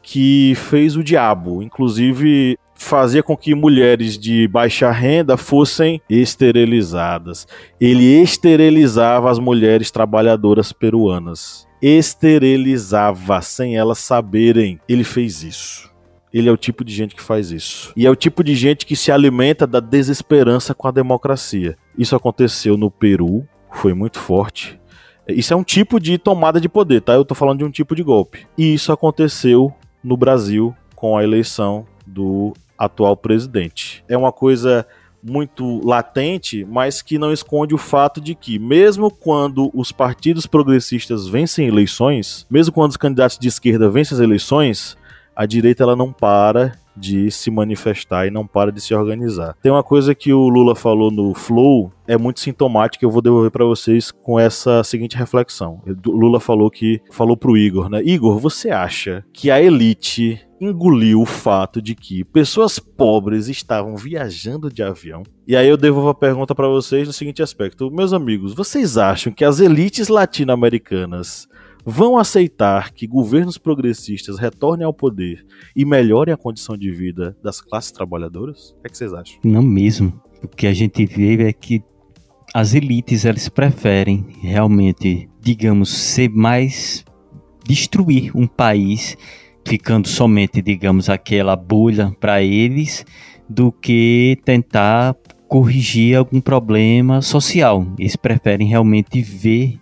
que fez o diabo, inclusive fazia com que mulheres de baixa renda fossem esterilizadas. Ele esterilizava as mulheres trabalhadoras peruanas. Esterilizava sem elas saberem. Ele fez isso. Ele é o tipo de gente que faz isso. E é o tipo de gente que se alimenta da desesperança com a democracia. Isso aconteceu no Peru, foi muito forte. Isso é um tipo de tomada de poder, tá? Eu tô falando de um tipo de golpe. E isso aconteceu no Brasil com a eleição do atual presidente. É uma coisa muito latente, mas que não esconde o fato de que, mesmo quando os partidos progressistas vencem eleições, mesmo quando os candidatos de esquerda vencem as eleições, a direita ela não para de se manifestar e não para de se organizar. Tem uma coisa que o Lula falou no Flow, é muito sintomática, eu vou devolver para vocês com essa seguinte reflexão. O Lula falou que falou pro Igor, né? Igor, você acha que a elite engoliu o fato de que pessoas pobres estavam viajando de avião? E aí eu devolvo a pergunta para vocês no seguinte aspecto: meus amigos, vocês acham que as elites latino-americanas vão aceitar que governos progressistas retornem ao poder e melhorem a condição de vida das classes trabalhadoras? O que, é que vocês acham? Não mesmo. O que a gente vê é que as elites elas preferem realmente, digamos, ser mais destruir um país, ficando somente, digamos, aquela bolha para eles, do que tentar corrigir algum problema social. Eles preferem realmente ver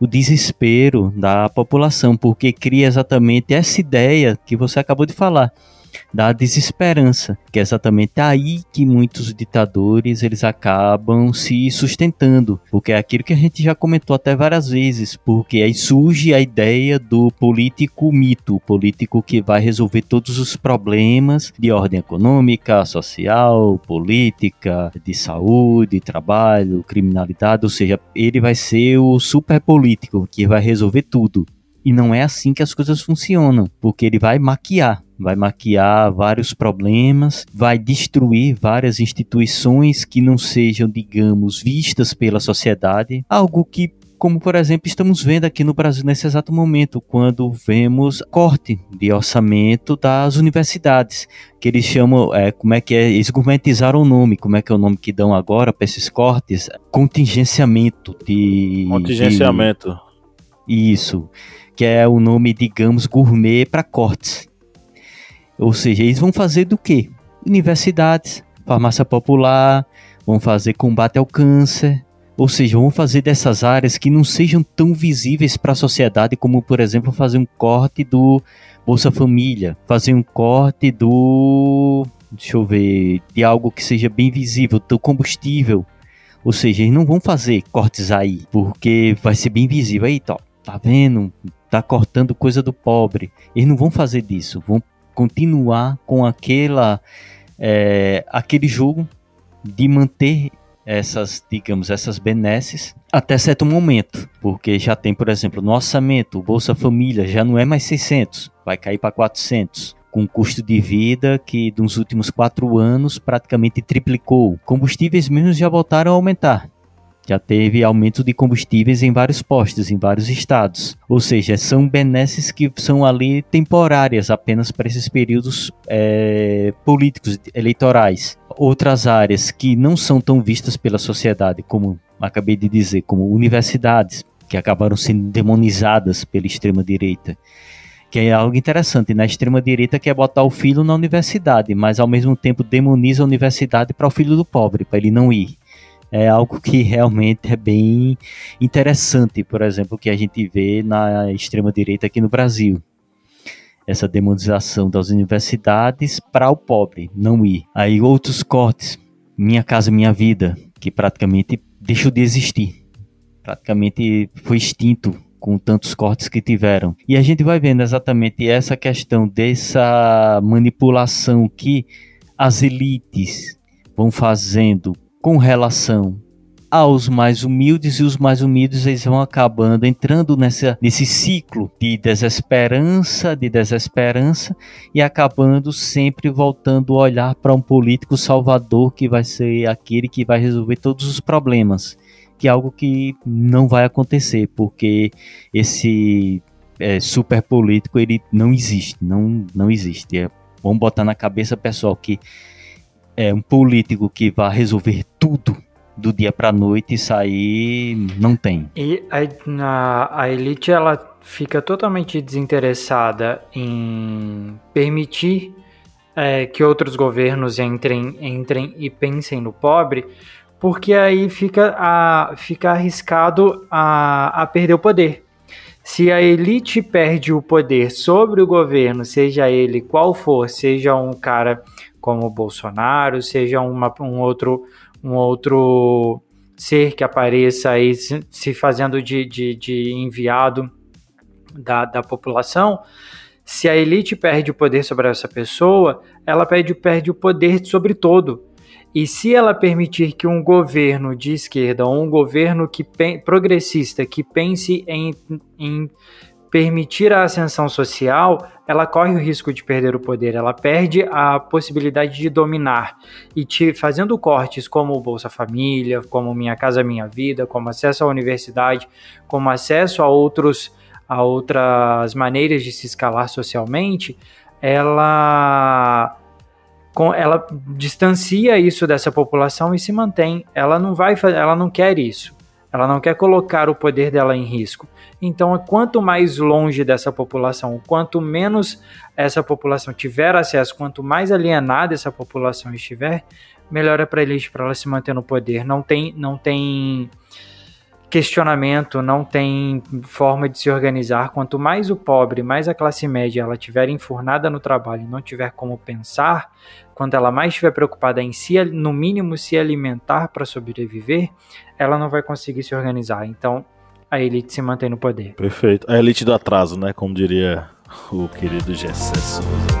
o desespero da população, porque cria exatamente essa ideia que você acabou de falar da desesperança, que é exatamente aí que muitos ditadores eles acabam se sustentando, porque é aquilo que a gente já comentou até várias vezes, porque aí surge a ideia do político mito, político que vai resolver todos os problemas de ordem econômica, social, política, de saúde, trabalho, criminalidade, ou seja, ele vai ser o super político que vai resolver tudo. E não é assim que as coisas funcionam, porque ele vai maquiar, vai maquiar vários problemas, vai destruir várias instituições que não sejam, digamos, vistas pela sociedade, algo que como por exemplo estamos vendo aqui no Brasil nesse exato momento, quando vemos corte de orçamento das universidades, que eles chamam, é, como é que é, eles gourmetizaram o nome, como é que é o nome que dão agora para esses cortes? Contingenciamento de... Contingenciamento. De, isso que é o nome, digamos, gourmet para cortes. Ou seja, eles vão fazer do que? Universidades, farmácia popular, vão fazer combate ao câncer, ou seja, vão fazer dessas áreas que não sejam tão visíveis para a sociedade, como por exemplo fazer um corte do Bolsa Família, fazer um corte do, deixa eu ver, de algo que seja bem visível, do combustível. Ou seja, eles não vão fazer cortes aí, porque vai ser bem visível. Aí, tá, tá vendo? tá cortando coisa do pobre. Eles não vão fazer disso, vão continuar com aquela é, aquele jogo de manter essas, digamos, essas benesses até certo momento, porque já tem, por exemplo, no orçamento, o Bolsa Família já não é mais 600, vai cair para 400 com custo de vida que nos últimos quatro anos praticamente triplicou. Combustíveis mesmo já voltaram a aumentar já teve aumento de combustíveis em vários postos, em vários estados. Ou seja, são benesses que são ali temporárias apenas para esses períodos é, políticos, eleitorais. Outras áreas que não são tão vistas pela sociedade, como acabei de dizer, como universidades, que acabaram sendo demonizadas pela extrema-direita que é algo interessante. Na extrema-direita quer botar o filho na universidade, mas ao mesmo tempo demoniza a universidade para o filho do pobre, para ele não ir é algo que realmente é bem interessante, por exemplo, que a gente vê na extrema direita aqui no Brasil. Essa demonização das universidades para o pobre não ir. Aí outros cortes Minha Casa Minha Vida, que praticamente deixou de existir. Praticamente foi extinto com tantos cortes que tiveram. E a gente vai vendo exatamente essa questão dessa manipulação que as elites vão fazendo com relação aos mais humildes e os mais humildes eles vão acabando entrando nessa, nesse ciclo de desesperança, de desesperança e acabando sempre voltando a olhar para um político salvador que vai ser aquele que vai resolver todos os problemas, que é algo que não vai acontecer porque esse é, super político ele não existe, não não existe. É, vamos botar na cabeça pessoal que é um político que vai resolver tudo do dia para noite e sair não tem. E a, a elite ela fica totalmente desinteressada em permitir é, que outros governos entrem, entrem e pensem no pobre, porque aí fica, a, fica arriscado a, a perder o poder. Se a elite perde o poder sobre o governo, seja ele qual for, seja um cara como o Bolsonaro, seja uma, um outro um outro ser que apareça aí se fazendo de, de, de enviado da, da população, se a elite perde o poder sobre essa pessoa, ela perde, perde o poder sobre todo. E se ela permitir que um governo de esquerda ou um governo que progressista que pense em, em permitir a ascensão social, ela corre o risco de perder o poder, ela perde a possibilidade de dominar. E te, fazendo cortes como Bolsa Família, como Minha Casa Minha Vida, como acesso à universidade, como acesso a outros a outras maneiras de se escalar socialmente, ela ela distancia isso dessa população e se mantém. Ela não vai, ela não quer isso. Ela não quer colocar o poder dela em risco. Então, quanto mais longe dessa população, quanto menos essa população tiver acesso, quanto mais alienada essa população estiver, melhor é para eles para ela se manter no poder. Não tem, não tem questionamento, não tem forma de se organizar. Quanto mais o pobre, mais a classe média ela tiver enfurnada no trabalho, não tiver como pensar, quando ela mais estiver preocupada em si, no mínimo se alimentar para sobreviver, ela não vai conseguir se organizar. Então, a elite se mantém no poder. Perfeito. A elite do atraso, né? Como diria o querido Gessé Souza.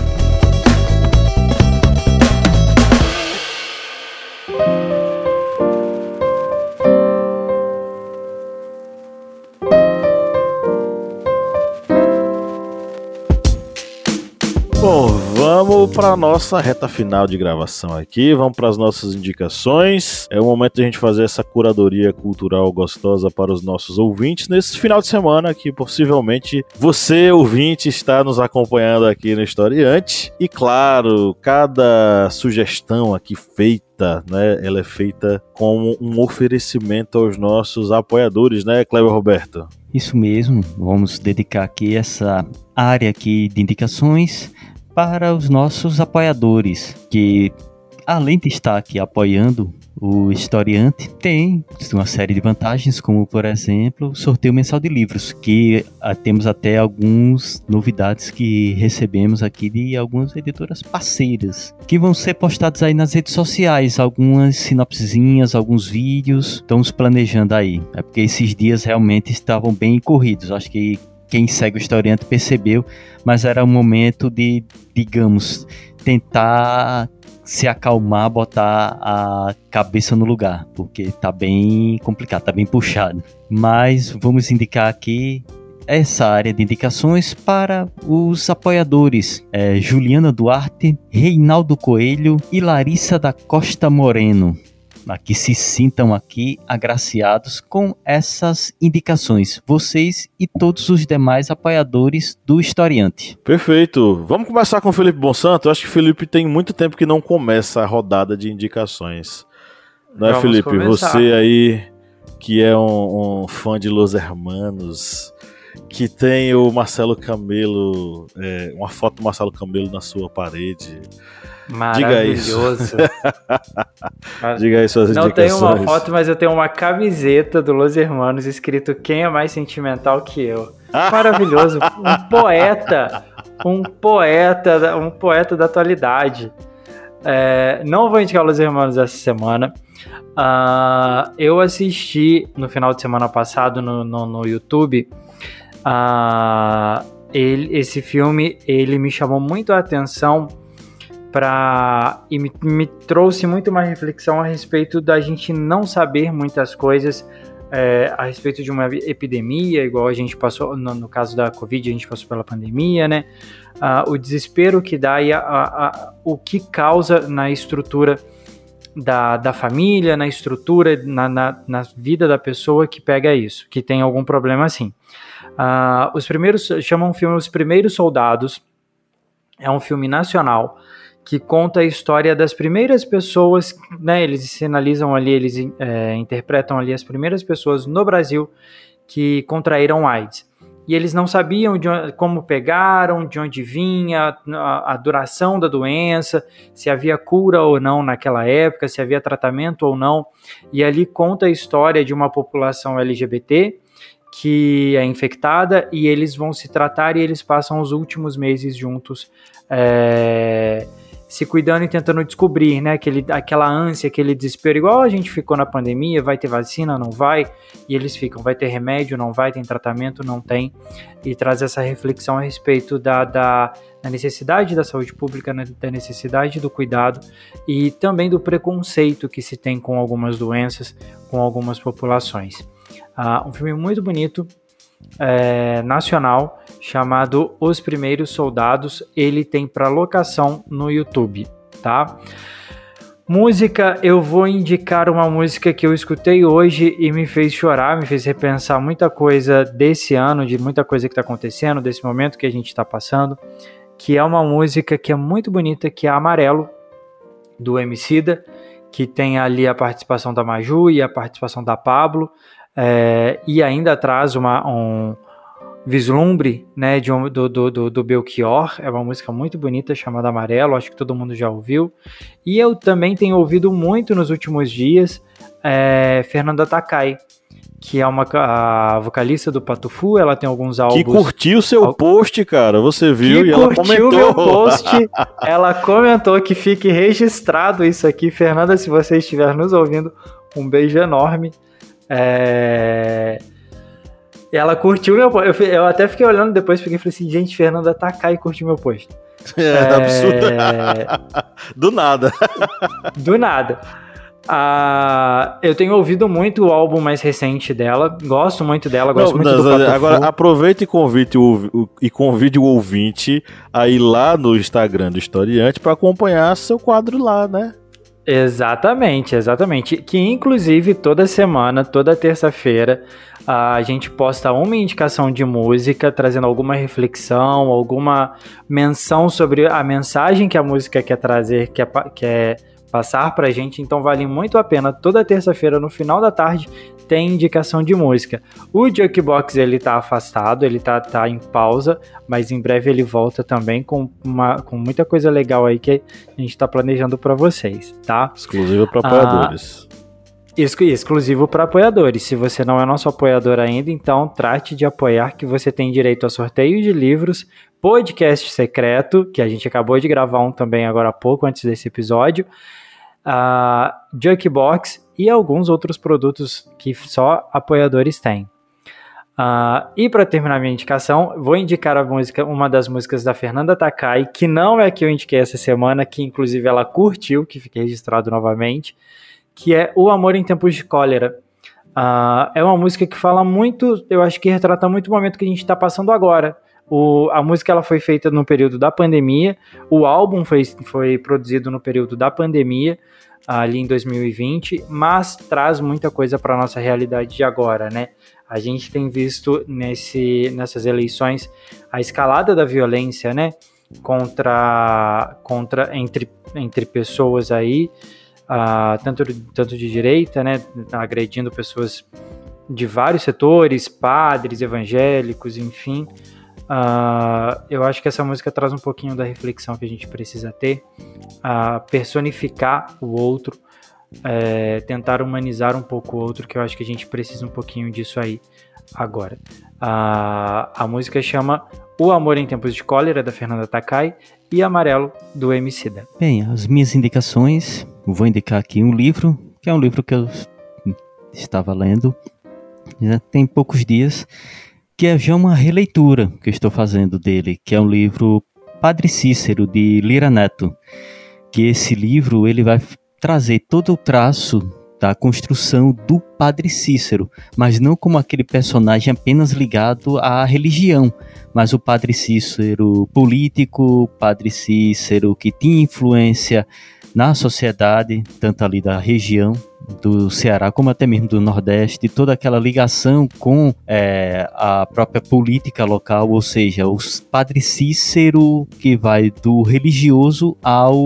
Para nossa reta final de gravação aqui, vamos para as nossas indicações. É o momento de a gente fazer essa curadoria cultural gostosa para os nossos ouvintes nesse final de semana que possivelmente você, ouvinte, está nos acompanhando aqui no Historiante. E claro, cada sugestão aqui feita né, ela é feita como um oferecimento aos nossos apoiadores, né, Cleber Roberto? Isso mesmo, vamos dedicar aqui essa área aqui de indicações para os nossos apoiadores, que além de estar aqui apoiando o historiante, tem uma série de vantagens, como por exemplo, sorteio mensal de livros, que ah, temos até algumas novidades que recebemos aqui de algumas editoras parceiras, que vão ser postados aí nas redes sociais, algumas sinopsezinhas, alguns vídeos, estamos planejando aí. É porque esses dias realmente estavam bem corridos, acho que quem segue o historiante percebeu, mas era um momento de, digamos, tentar se acalmar, botar a cabeça no lugar, porque tá bem complicado, tá bem puxado. Mas vamos indicar aqui essa área de indicações para os apoiadores é, Juliana Duarte, Reinaldo Coelho e Larissa da Costa Moreno a que se sintam aqui agraciados com essas indicações, vocês e todos os demais apoiadores do Historiante. Perfeito. Vamos começar com o Felipe Bonsanto. Eu acho que o Felipe tem muito tempo que não começa a rodada de indicações. Não é, Felipe? Começar. Você aí que é um, um, fã de Los Hermanos, que tem o Marcelo Camelo, é, uma foto do Marcelo Camelo na sua parede. Maravilhoso. Diga *laughs* isso. Diga aí suas Não tenho uma foto, mas eu tenho uma camiseta do Los Hermanos escrito Quem é mais sentimental que eu. *laughs* Maravilhoso. um poeta. Um poeta, um poeta da atualidade. É, não vou indicar Los Hermanos essa semana. Uh, eu assisti no final de semana passado no, no, no YouTube. Uh, ele, esse filme ele me chamou muito a atenção para e me, me, trouxe muito uma reflexão a respeito da gente não saber muitas coisas é, a respeito de uma epidemia, igual a gente passou no, no, caso da Covid, a gente passou pela pandemia, né? Ah, o desespero que dá e a, a, a, o que causa na estrutura da, da família, na estrutura, na, na, na, vida da pessoa que pega isso, que tem algum problema assim. Ah, os primeiros chamam o filme Os Primeiros Soldados. É um filme nacional que conta a história das primeiras pessoas, né? Eles sinalizam ali, eles é, interpretam ali as primeiras pessoas no Brasil que contraíram AIDS. E eles não sabiam de onde, como pegaram, de onde vinha, a, a duração da doença, se havia cura ou não naquela época, se havia tratamento ou não. E ali conta a história de uma população LGBT que é infectada e eles vão se tratar e eles passam os últimos meses juntos. É, se cuidando e tentando descobrir, né? Aquele, aquela ânsia, aquele desespero, igual a gente ficou na pandemia, vai ter vacina, não vai, e eles ficam, vai ter remédio, não vai, tem tratamento, não tem, e traz essa reflexão a respeito da, da, da necessidade da saúde pública, né, da necessidade do cuidado e também do preconceito que se tem com algumas doenças, com algumas populações. Uh, um filme muito bonito, é, nacional chamado Os Primeiros Soldados. Ele tem para locação no YouTube, tá? Música, eu vou indicar uma música que eu escutei hoje e me fez chorar, me fez repensar muita coisa desse ano, de muita coisa que está acontecendo, desse momento que a gente está passando, que é uma música que é muito bonita, que é Amarelo, do Emicida, que tem ali a participação da Maju e a participação da Pablo, é, e ainda traz uma, um vislumbre né, de um, do, do, do Belchior. É uma música muito bonita chamada Amarelo, acho que todo mundo já ouviu. E eu também tenho ouvido muito nos últimos dias é, Fernanda Takai, que é uma a vocalista do Patufu, ela tem alguns álbuns. Que curtiu seu Al... post, cara, você viu que e ela comentou. meu post, *laughs* ela comentou que fique registrado isso aqui. Fernanda, se você estiver nos ouvindo, um beijo enorme. É... Ela curtiu meu post. Eu, eu, até fiquei olhando depois, porque falei assim, gente, Fernanda Takai curtiu meu post. *laughs* É, é... absurdo. *laughs* Do nada. Do nada. Ah, eu tenho ouvido muito o álbum mais recente dela, gosto muito dela, gosto não, muito não, do Agora aproveite e convide o, o, e convide o ouvinte a ir lá no Instagram do Historiante para acompanhar seu quadro lá, né? Exatamente, exatamente. Que inclusive toda semana, toda terça-feira, a gente posta uma indicação de música, trazendo alguma reflexão, alguma menção sobre a mensagem que a música quer trazer, quer, quer passar pra gente. Então vale muito a pena. Toda terça-feira, no final da tarde, tem indicação de música. O Jukebox ele tá afastado, ele tá, tá em pausa, mas em breve ele volta também com, uma, com muita coisa legal aí que a gente tá planejando para vocês, tá? Exclusivo para apoiadores. Ah, exclusivo para apoiadores. Se você não é nosso apoiador ainda, então trate de apoiar que você tem direito a sorteio de livros, podcast secreto, que a gente acabou de gravar um também agora há pouco antes desse episódio, a Jukebox e alguns outros produtos que só apoiadores têm. Uh, e para terminar minha indicação, vou indicar a música, uma das músicas da Fernanda Takai, que não é a que eu indiquei essa semana, que inclusive ela curtiu, que fiquei registrado novamente, que é O Amor em Tempos de Cólera. Uh, é uma música que fala muito, eu acho que retrata muito o momento que a gente está passando agora. O, a música ela foi feita no período da pandemia, o álbum foi, foi produzido no período da pandemia, ali em 2020, mas traz muita coisa para nossa realidade de agora, né? A gente tem visto nesse, nessas eleições a escalada da violência, né? Contra, contra entre, entre pessoas aí, uh, tanto, tanto de direita, né? Agredindo pessoas de vários setores, padres, evangélicos, enfim. Uh, eu acho que essa música traz um pouquinho da reflexão que a gente precisa ter, uh, personificar o outro, é, tentar humanizar um pouco o outro, que eu acho que a gente precisa um pouquinho disso aí agora. A, a música chama O Amor em Tempos de Cólera, da Fernanda Takai, e Amarelo, do Emicida. Bem, as minhas indicações, vou indicar aqui um livro, que é um livro que eu estava lendo, já tem poucos dias, que é já uma releitura que eu estou fazendo dele, que é um livro Padre Cícero, de Lira Neto, que esse livro ele vai trazer todo o traço da construção do Padre Cícero, mas não como aquele personagem apenas ligado à religião, mas o Padre Cícero político, Padre Cícero que tinha influência na sociedade, tanto ali da região do Ceará, como até mesmo do Nordeste, toda aquela ligação com é, a própria política local, ou seja, os Padre Cícero que vai do religioso ao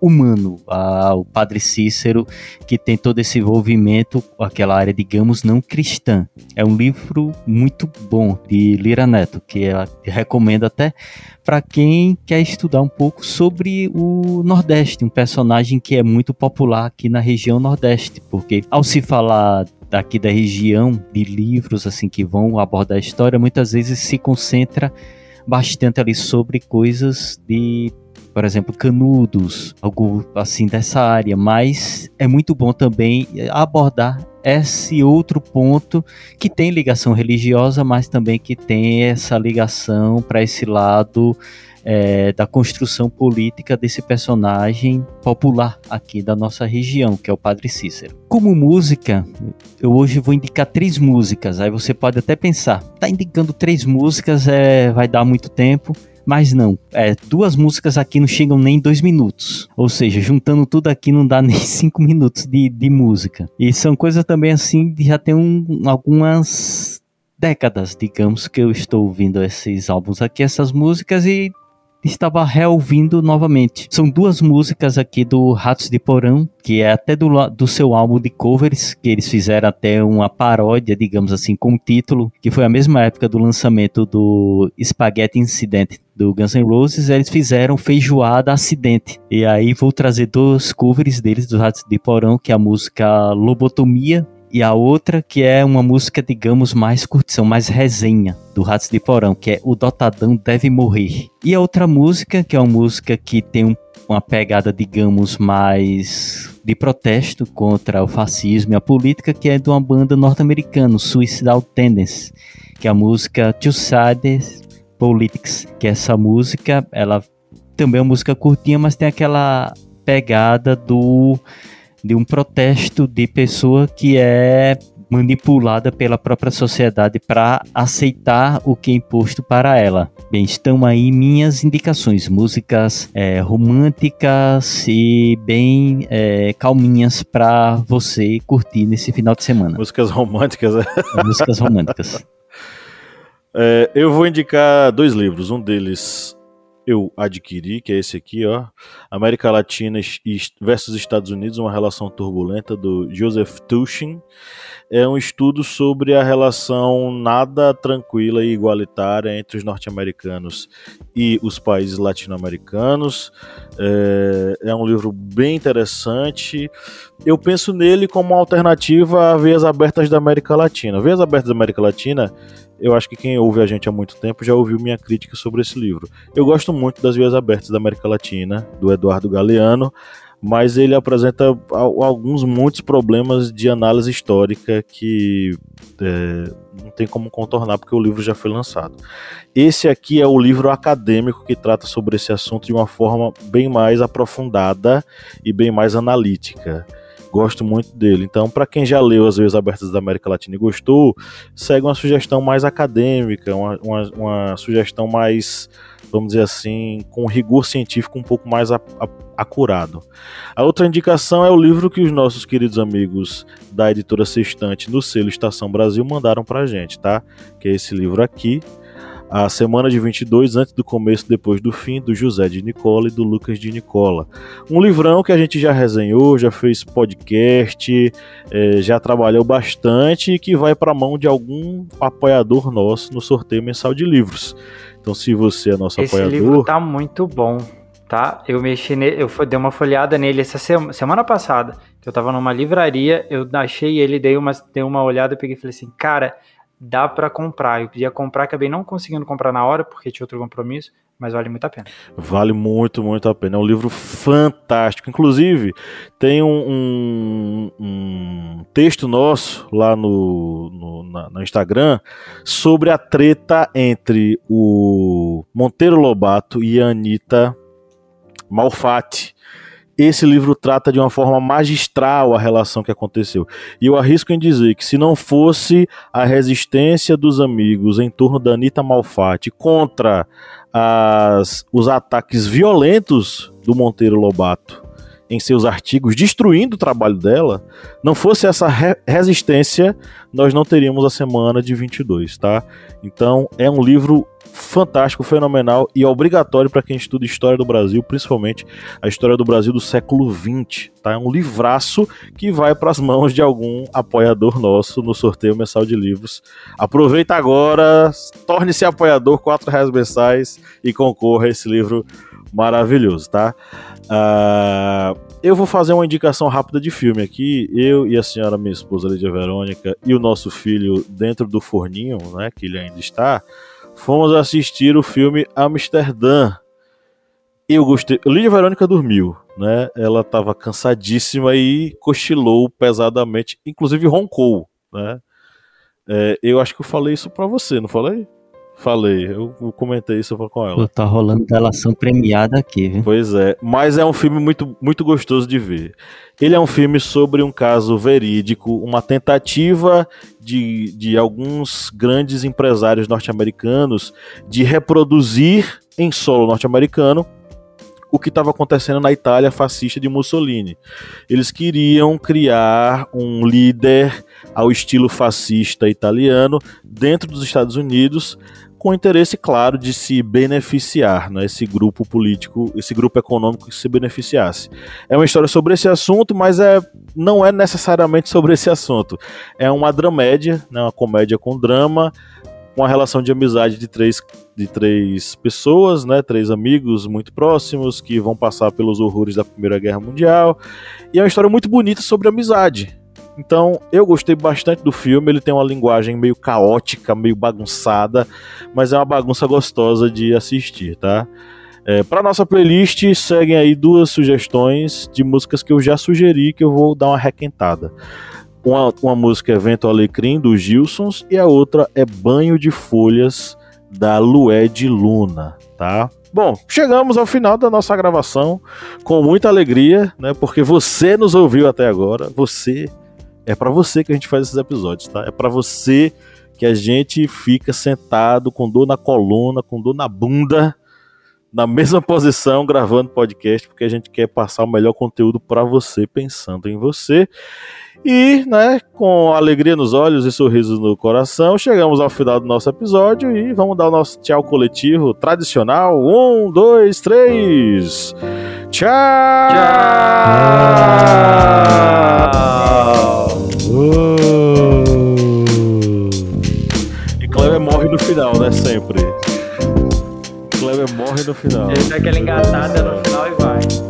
humano, ao Padre Cícero que tem todo esse envolvimento com aquela área, digamos, não cristã. É um livro muito bom de Lira Neto, que eu recomendo até para quem quer estudar um pouco sobre o Nordeste, um personagem que é muito popular aqui na região Nordeste, porque ao se falar daqui da região de livros assim que vão abordar a história, muitas vezes se concentra bastante ali sobre coisas de por exemplo, Canudos, algo assim dessa área, mas é muito bom também abordar esse outro ponto que tem ligação religiosa, mas também que tem essa ligação para esse lado é, da construção política desse personagem popular aqui da nossa região, que é o Padre Cícero. Como música, eu hoje vou indicar três músicas. Aí você pode até pensar, tá indicando três músicas, é, vai dar muito tempo. Mas não, é, duas músicas aqui não chegam nem dois minutos. Ou seja, juntando tudo aqui não dá *laughs* nem cinco minutos de, de música. E são coisas também assim, já tem um, algumas décadas, digamos, que eu estou ouvindo esses álbuns aqui, essas músicas, e estava reouvindo novamente. São duas músicas aqui do Ratos de Porão, que é até do, do seu álbum de covers, que eles fizeram até uma paródia, digamos assim, com o título, que foi a mesma época do lançamento do Spaghetti Incident do Guns N' Roses, eles fizeram Feijoada Acidente. E aí vou trazer dois covers deles, do Ratos de Porão, que é a música Lobotomia, e a outra que é uma música, digamos, mais curtição, mais resenha do Ratos de Porão, que é O Dotadão Deve Morrer. E a outra música, que é uma música que tem um, uma pegada, digamos, mais de protesto contra o fascismo e a política, que é de uma banda norte-americana, Suicidal Tendency, que é a música Two Sides Politics, que essa música, ela também é uma música curtinha, mas tem aquela pegada do de um protesto de pessoa que é manipulada pela própria sociedade para aceitar o que é imposto para ela. Bem, estão aí minhas indicações, músicas é, românticas e bem é, calminhas para você curtir nesse final de semana. Músicas românticas, é? é músicas românticas. *laughs* É, eu vou indicar dois livros, um deles eu adquiri, que é esse aqui, ó, América Latina versus Estados Unidos, uma relação turbulenta do Joseph Tuchin. É um estudo sobre a relação nada tranquila e igualitária entre os norte-americanos e os países latino-americanos. É, é um livro bem interessante. Eu penso nele como uma alternativa a Veias Abertas da América Latina. Veias Abertas da América Latina eu acho que quem ouve a gente há muito tempo já ouviu minha crítica sobre esse livro. Eu gosto muito das Vias Abertas da América Latina, do Eduardo Galeano, mas ele apresenta alguns muitos problemas de análise histórica que é, não tem como contornar porque o livro já foi lançado. Esse aqui é o livro acadêmico que trata sobre esse assunto de uma forma bem mais aprofundada e bem mais analítica. Gosto muito dele. Então, para quem já leu As Veias Abertas da América Latina e gostou, segue uma sugestão mais acadêmica, uma, uma, uma sugestão mais, vamos dizer assim, com rigor científico um pouco mais a, a, acurado. A outra indicação é o livro que os nossos queridos amigos da editora Sextante no selo Estação Brasil mandaram pra gente, tá? Que é esse livro aqui, a semana de 22, antes do começo, depois do fim, do José de Nicola e do Lucas de Nicola. Um livrão que a gente já resenhou, já fez podcast, é, já trabalhou bastante e que vai para a mão de algum apoiador nosso no sorteio mensal de livros. Então, se você é nosso Esse apoiador. Esse livro tá muito bom, tá? Eu mexi nele, eu dei uma folhada nele essa semana, semana passada. Eu tava numa livraria, eu achei ele, dei uma, dei uma olhada, peguei e falei assim, cara dá para comprar. Eu queria comprar, acabei não conseguindo comprar na hora porque tinha outro compromisso, mas vale muito a pena. Vale muito, muito a pena. É um livro fantástico. Inclusive, tem um, um, um texto nosso lá no, no, na, no, Instagram sobre a treta entre o Monteiro Lobato e a Anitta Malfatti esse livro trata de uma forma magistral a relação que aconteceu. E eu arrisco em dizer que se não fosse a resistência dos amigos em torno da Anitta Malfatti contra as, os ataques violentos do Monteiro Lobato em seus artigos, destruindo o trabalho dela, não fosse essa re resistência, nós não teríamos a semana de 22, tá? Então, é um livro fantástico, fenomenal e obrigatório para quem estuda história do Brasil, principalmente a história do Brasil do século XX, tá? É um livraço que vai para as mãos de algum apoiador nosso no sorteio mensal de livros. Aproveita agora, torne-se apoiador, quatro reais mensais e concorra a esse livro maravilhoso, tá? Uh, eu vou fazer uma indicação rápida de filme aqui. Eu e a senhora, minha esposa Lídia Verônica, e o nosso filho dentro do forninho, né, que ele ainda está, fomos assistir o filme Amsterdã. Eu gostei. Lídia Verônica dormiu, né? Ela estava cansadíssima e cochilou pesadamente, inclusive roncou, né? É, eu acho que eu falei isso para você, não falei? Falei, eu, eu comentei isso com ela. Pô, tá rolando delação premiada aqui, viu? Pois é, mas é um filme muito, muito gostoso de ver. Ele é um filme sobre um caso verídico, uma tentativa de, de alguns grandes empresários norte-americanos de reproduzir em solo norte-americano o que estava acontecendo na Itália fascista de Mussolini. Eles queriam criar um líder ao estilo fascista italiano dentro dos Estados Unidos, com interesse claro de se beneficiar, né, esse grupo político, esse grupo econômico que se beneficiasse. É uma história sobre esse assunto, mas é, não é necessariamente sobre esse assunto. É uma dramédia, né, uma comédia com drama, uma relação de amizade de três, de três pessoas, né, três amigos muito próximos que vão passar pelos horrores da Primeira Guerra Mundial. E é uma história muito bonita sobre amizade. Então, eu gostei bastante do filme. Ele tem uma linguagem meio caótica, meio bagunçada, mas é uma bagunça gostosa de assistir, tá? É, para nossa playlist, seguem aí duas sugestões de músicas que eu já sugeri que eu vou dar uma requentada. Uma, uma música é Vento Alecrim, dos Gilsons, e a outra é Banho de Folhas, da Lué de Luna, tá? Bom, chegamos ao final da nossa gravação com muita alegria, né? Porque você nos ouviu até agora, você é para você que a gente faz esses episódios, tá? É para você que a gente fica sentado com dor na coluna, com dor na bunda, na mesma posição gravando podcast, porque a gente quer passar o melhor conteúdo para você, pensando em você. E, né, com alegria nos olhos e sorrisos no coração, chegamos ao final do nosso episódio e vamos dar o nosso tchau coletivo tradicional. Um, dois, três. Tchau! Tchau! E Kleber morre no final, né? Sempre. Kleber morre no final. Ele dá aquela engatada no final.